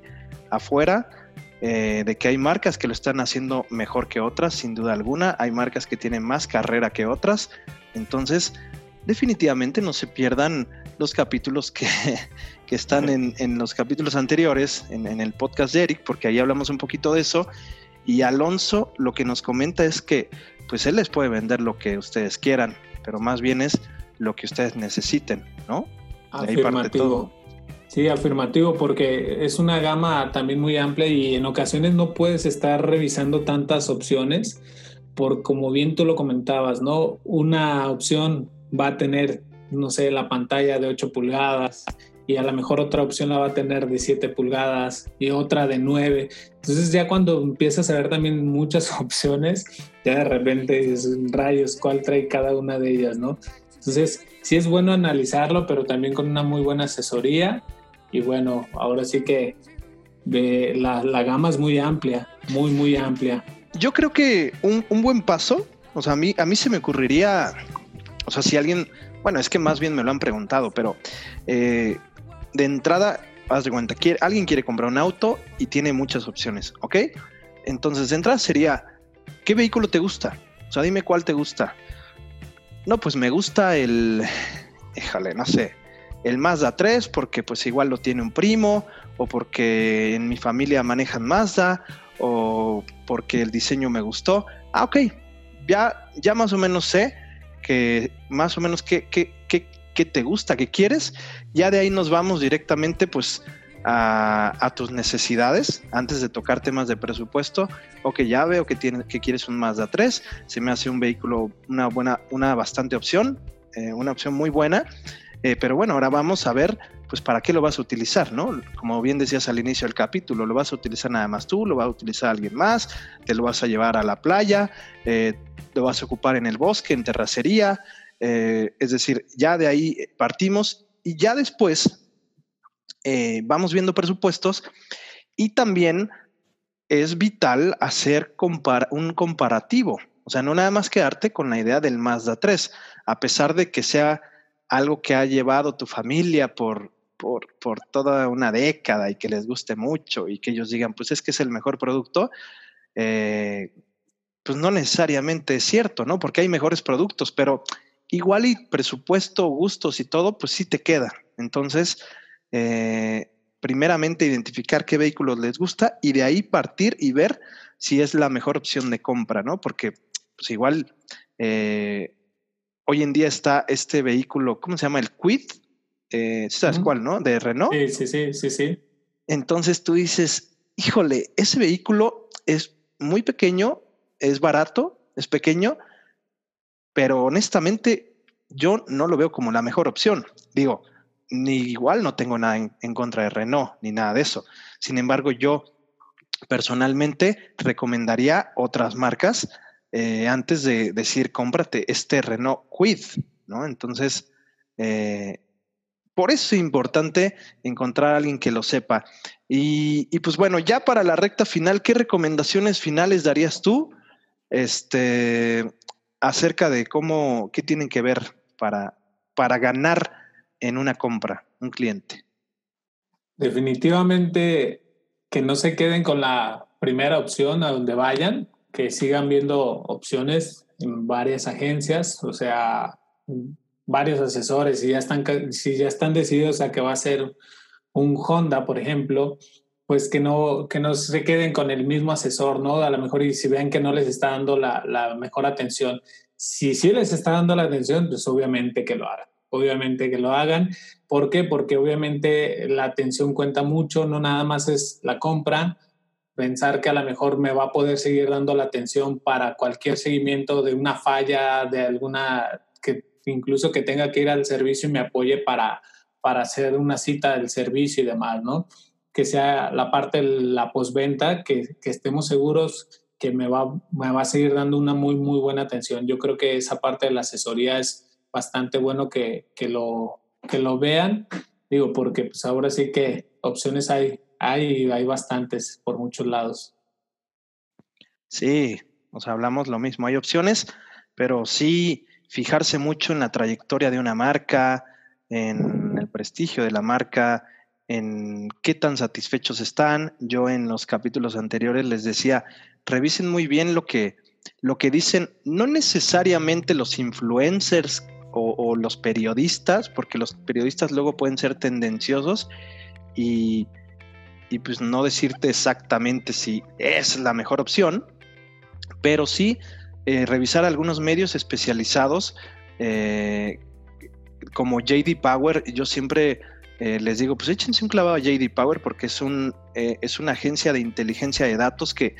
afuera, eh, de que hay marcas que lo están haciendo mejor que otras, sin duda alguna. Hay marcas que tienen más carrera que otras. Entonces, definitivamente no se pierdan los capítulos que, están en, los capítulos anteriores, en, el podcast de Eric, porque ahí hablamos un poquito de eso. Y Alonso lo que nos comenta es que, pues él les puede vender lo que ustedes quieran, pero más bien es lo que ustedes necesiten, ¿no? Afirmativo. Sí, afirmativo, porque es una gama también muy amplia y en ocasiones no puedes estar revisando tantas opciones, por como bien tú lo comentabas, ¿no? Una opción va a tener no sé, la pantalla de 8 pulgadas y a lo mejor otra opción la va a tener de 7 pulgadas y otra de 9. Entonces ya cuando empiezas a ver también muchas *laughs* opciones, ya de repente dices, rayos, ¿cuál trae cada una de ellas, no? Entonces sí es bueno analizarlo, pero también con una muy buena asesoría y bueno, ahora sí que de la, la, gama es muy amplia, muy, muy amplia. Yo creo que un, un buen paso, o sea, a mí, a mí se me ocurriría, o sea, si alguien bueno, es que más bien me lo han preguntado, pero eh, de entrada, haz de cuenta, quiere, alguien quiere comprar un auto y tiene muchas opciones, ¿ok? Entonces, de entrada sería, ¿qué vehículo te gusta? O sea, dime cuál te gusta. No, pues me gusta el, déjale, no sé, el Mazda 3 porque pues igual lo tiene un primo o porque en mi familia manejan Mazda o porque el diseño me gustó. Ah, ok, ya, ya más o menos sé que más o menos qué, qué, te gusta, qué quieres. Ya de ahí nos vamos directamente pues a, tus necesidades antes de tocar temas de presupuesto. Ok, ya veo que, tiene, que quieres un Mazda 3, se me hace un vehículo una buena, una bastante opción, eh, una opción muy buena. Eh, pero bueno, ahora vamos a ver, pues, para qué lo vas a utilizar, ¿no? Como bien decías al inicio del capítulo, lo vas a utilizar nada más tú, lo va a utilizar alguien más, te lo vas a llevar a la playa, eh, lo vas a ocupar en el bosque, en terracería, eh, es decir, ya de ahí partimos y ya después eh, vamos viendo presupuestos y también es vital hacer un comparativo, o sea, no nada más quedarte con la idea del Mazda 3, a pesar de que sea algo que ha llevado tu familia por, por, por, toda una década y que les guste mucho y que ellos digan, pues es que es el mejor producto, eh, pues no necesariamente es cierto, ¿no? Porque hay mejores productos, pero igual y presupuesto, gustos y todo, pues sí te queda. Entonces, eh, primeramente identificar qué vehículos les gusta y de ahí partir y ver si es la mejor opción de compra, ¿no? Porque pues igual eh, hoy en día está este vehículo, ¿cómo se llama? El Quid, eh, ¿sabes cuál, no? De Renault. Sí, sí, sí, sí, sí. Entonces tú dices, híjole, ese vehículo es muy pequeño, es barato, es pequeño, pero honestamente yo no lo veo como la mejor opción. Digo, ni igual no tengo nada en, contra de Renault ni nada de eso. Sin embargo, yo personalmente recomendaría otras marcas eh, antes de decir cómprate este Renault Quid, ¿no? Entonces, eh, por eso es importante encontrar a alguien que lo sepa. Y, y, pues bueno, ya para la recta final, ¿qué recomendaciones finales darías tú este, acerca de cómo, qué tienen que ver para, para ganar en una compra un cliente? Definitivamente que no se queden con la primera opción a donde vayan, que sigan viendo opciones en varias agencias, o sea, varios asesores, si ya están, si ya están decididos a que va a ser un Honda, por ejemplo, pues que no, que no se queden con el mismo asesor, ¿no? A lo mejor y si ven que no les está dando la, mejor atención. Si sí les está dando la atención, pues obviamente que lo hagan. Obviamente que lo hagan. ¿Por qué? Porque obviamente la atención cuenta mucho, no nada más es la compra, pensar que a lo mejor me va a poder seguir dando la atención para cualquier seguimiento de una falla, de alguna, que incluso que tenga que ir al servicio y me apoye para, para hacer una cita del servicio y demás, ¿no? Que sea la parte la postventa, que, que estemos seguros que me va, me va a seguir dando una muy, muy buena atención. Yo creo que esa parte de la asesoría es bastante bueno que, que lo, que lo vean, digo, porque pues ahora sí que opciones hay hay, hay bastantes por muchos lados. Sí, sea, hablamos lo mismo. Hay opciones, pero sí fijarse mucho en la trayectoria de una marca, en el prestigio de la marca, en qué tan satisfechos están. Yo en los capítulos anteriores les decía, revisen muy bien lo que, lo que dicen, no necesariamente los influencers o, los periodistas, porque los periodistas luego pueden ser tendenciosos y y pues no decirte exactamente si es la mejor opción, pero sí eh, revisar algunos medios especializados eh, como JD Power. Yo siempre eh, les digo, pues échense un clavado a JD Power porque es, un, es una agencia de inteligencia de datos que,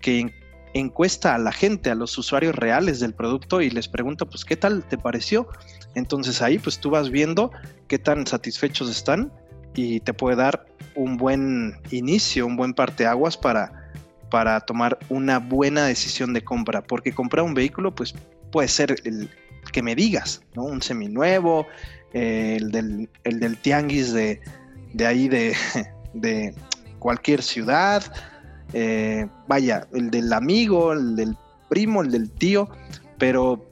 que encuesta a la gente, a los usuarios reales del producto y les pregunta, pues, ¿qué tal te pareció? Entonces ahí, pues tú vas viendo qué tan satisfechos están y te puede dar un buen inicio, un buen parteaguas para, para tomar una buena decisión de compra. Porque comprar un vehículo, pues puede ser el que me digas, ¿no? Un seminuevo, eh, el, del, el del tianguis de, de ahí de, *laughs* de, cualquier ciudad, eh, vaya, el del amigo, el del primo, el del tío, pero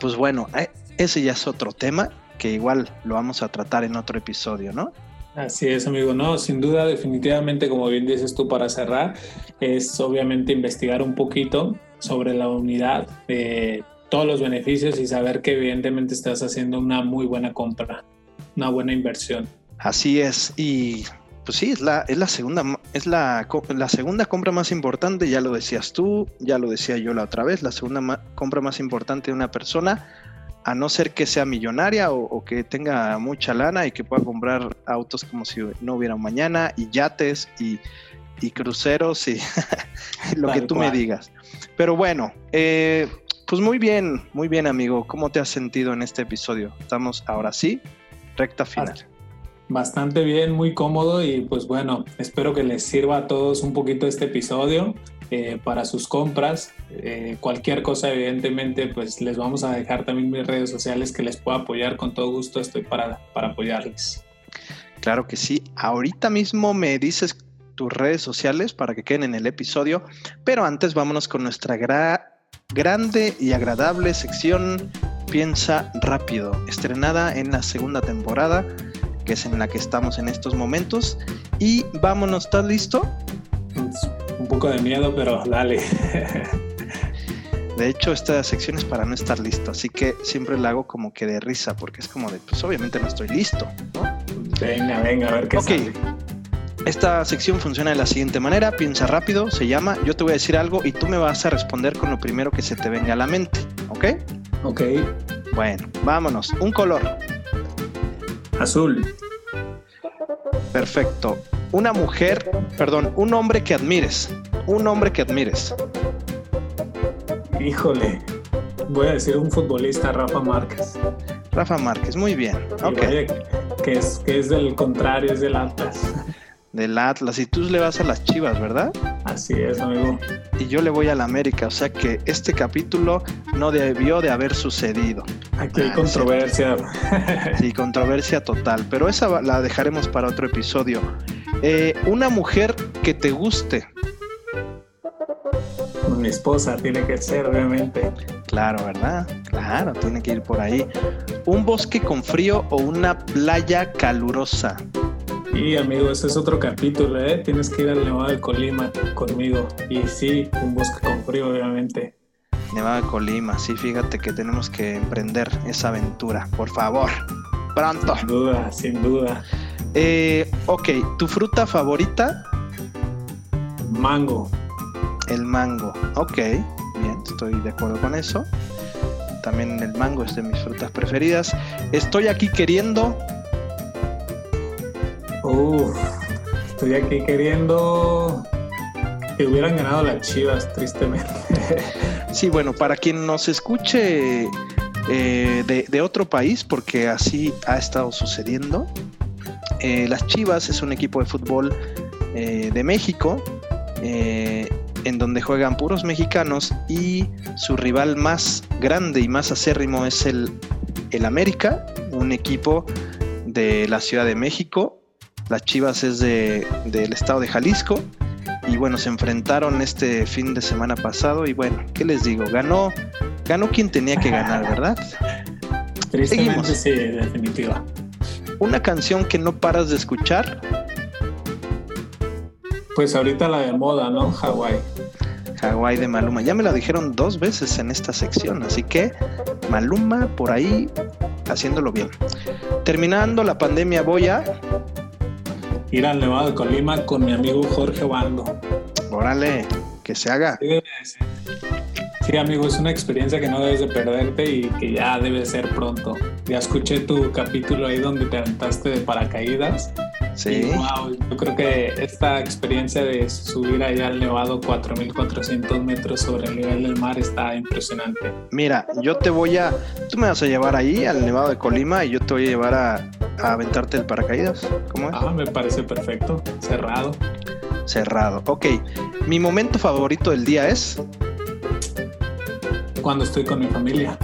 pues bueno, eh, ese ya es otro tema que igual lo vamos a tratar en otro episodio, ¿no? Así es, amigo. No, sin duda, definitivamente, como bien dices tú, para cerrar, es obviamente investigar un poquito sobre la unidad, eh, todos los beneficios y saber que evidentemente estás haciendo una muy buena compra, una buena inversión. Así es. Y pues sí, es la, es la segunda, es la, la segunda compra más importante, ya lo decías tú, ya lo decía yo la otra vez, la segunda compra más importante de una persona a no ser que sea millonaria o, que tenga mucha lana y que pueda comprar autos como si no hubiera mañana y yates y, cruceros y *laughs* lo que tú me digas. Pero bueno, eh, pues muy bien, muy bien amigo. ¿Cómo te has sentido en este episodio? Estamos ahora sí, recta final. Bastante bien, muy cómodo y pues bueno, espero que les sirva a todos un poquito este episodio. Eh, para sus compras. Eh, cualquier cosa, evidentemente, pues les vamos a dejar también mis redes sociales que les pueda apoyar. Con todo gusto estoy para, para apoyarles. Claro que sí. Ahorita mismo me dices tus redes sociales para que queden en el episodio, pero antes vámonos con nuestra grande y agradable sección Piensa rápido, estrenada en la segunda temporada, que es en la que estamos en estos momentos. Y vámonos, ¿estás listo? un poco de miedo, pero dale. *laughs* De hecho, esta sección es para no estar listo, así que siempre la hago como que de risa, porque es como de, pues obviamente no estoy listo, ¿no? Venga, venga, a ver qué Ok. Esta sección funciona de la siguiente manera, piensa rápido, se llama, yo te voy a decir algo y tú me vas a responder con lo primero que se te venga a la mente, ¿ok? Ok. Bueno, vámonos. Un color. Azul. Perfecto. Una mujer, perdón, un hombre que admires. Un hombre que admires. Híjole, voy a decir un futbolista, Rafa Márquez. Rafa Márquez, muy bien. Ok. que, es, que es del contrario, es del Atlas. Del Atlas. Y tú le vas a las Chivas, ¿verdad? Así es, amigo. Y yo le voy a la América. O sea que este capítulo no debió de haber sucedido. Aquí hay ah, controversia. *laughs* Sí, controversia total. Pero esa la dejaremos para otro episodio. Eh, una mujer que te guste. Mi esposa tiene que ser, obviamente. Claro, ¿verdad? Claro, tiene que ir por ahí. Un bosque con frío o una playa calurosa. Y amigo, ese es otro capítulo, ¿eh? Tienes que ir al Nevado de Colima conmigo. Y sí, un bosque con frío, obviamente. Nevado de Colima, sí, fíjate que tenemos que emprender esa aventura, por favor. Pronto. Sin duda, sin duda. Eh, ok, ¿tu fruta favorita? Mango. El mango, ok, bien, estoy de acuerdo con eso. También el mango es de mis frutas preferidas. Estoy aquí queriendo Uf, estoy aquí queriendo que hubieran ganado las Chivas, tristemente. *laughs* Sí, bueno, para quien nos escuche eh, de, otro país, porque así ha estado sucediendo, eh, las Chivas es un equipo de fútbol eh, de México, en donde juegan puros mexicanos y su rival más grande y más acérrimo es el, el América, un equipo de la Ciudad de México las Chivas es de, del estado de Jalisco. Y bueno, se enfrentaron este fin de semana pasado. Y bueno, ¿qué les digo? Ganó, ganó quien tenía que ganar, *laughs* ¿verdad? Seguimos. sí, definitiva. Una canción que no paras de escuchar. Pues ahorita la de moda, ¿no? Hawái. Hawái de Maluma. Ya me la dijeron dos veces en esta sección, así que Maluma por ahí haciéndolo bien. Terminando la pandemia voy a ir al Nevado de Colima con mi amigo Jorge Bando. Órale, que se haga. Sí, amigo, es una experiencia que no debes de perderte y que ya debe ser pronto. Ya escuché tu capítulo ahí donde te aventaste de paracaídas. Sí. wow, yo creo que esta experiencia de subir allá al Nevado 4.400 metros sobre el nivel del mar está impresionante. Mira, yo te voy a... Tú me vas a llevar ahí al Nevado de Colima y yo te voy a llevar a, a aventarte el paracaídas. ¿Cómo es? Ah, me parece perfecto. Cerrado. Cerrado. Ok. Mi momento favorito del día es. Cuando estoy con mi familia.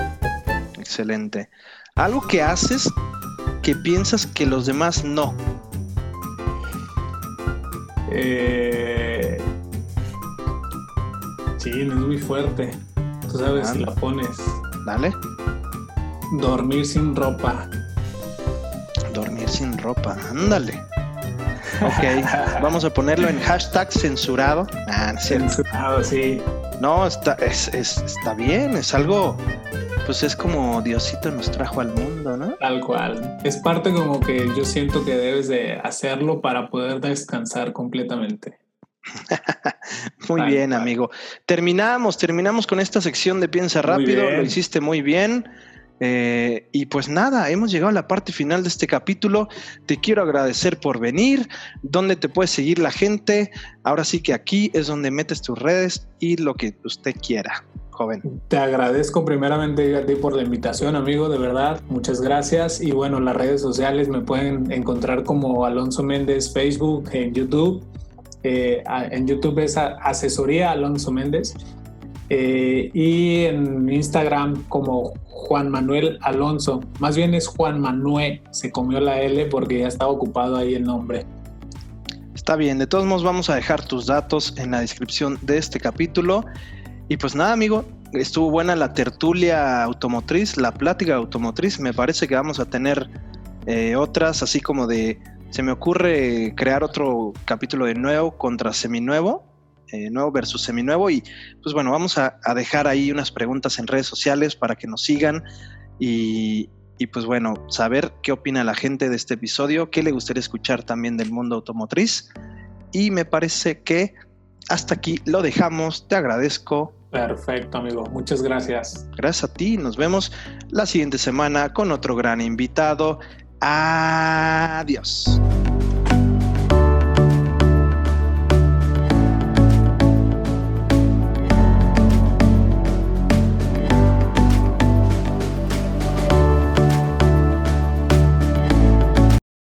Excelente. Algo que haces que piensas que los demás no. Eh... Sí, es muy fuerte. Tú sabes si la pones. Dale. Dormir sin ropa dormir sin ropa. Ándale. Ok, *laughs* vamos a ponerlo en hashtag censurado. Ah, censurado, sí. No, está, es, está bien, es algo, pues es como Diosito nos trajo al mundo, ¿no? Tal cual. Es parte como que yo siento que debes de hacerlo para poder descansar completamente. *laughs* muy bien, amigo. Terminamos, terminamos con esta sección de Piensa Rápido, lo hiciste muy bien. Eh, y pues nada, hemos llegado a la parte final de este capítulo. Te quiero agradecer por venir. ¿Dónde te puede seguir la gente? Ahora sí que aquí es donde metes tus redes y lo que usted quiera, joven. Te agradezco primeramente a ti por la invitación, amigo, de verdad. Muchas gracias. Y bueno, las redes sociales me pueden encontrar como Alonso Méndez Facebook, en YouTube. Eh, en YouTube es Asesoría Alonso Méndez. Eh, y en Instagram como Juan Manuel Alonso. Más bien es Juan Manuel, se comió la L porque ya estaba ocupado ahí el nombre. Está bien, de todos modos vamos a dejar tus datos en la descripción de este capítulo. Y pues nada, amigo, estuvo buena la tertulia automotriz, la plática automotriz. Me parece que vamos a tener eh, otras, así como de, se me ocurre crear otro capítulo de nuevo contra seminuevo eh, nuevo versus seminuevo. Y pues bueno, vamos a, dejar ahí unas preguntas en redes sociales para que nos sigan y, pues bueno, saber qué opina la gente de este episodio, qué le gustaría escuchar también del mundo automotriz. Y me parece que hasta aquí lo dejamos. Te agradezco. Perfecto, amigo. Muchas gracias. Gracias a ti. Nos vemos la siguiente semana con otro gran invitado. Adiós.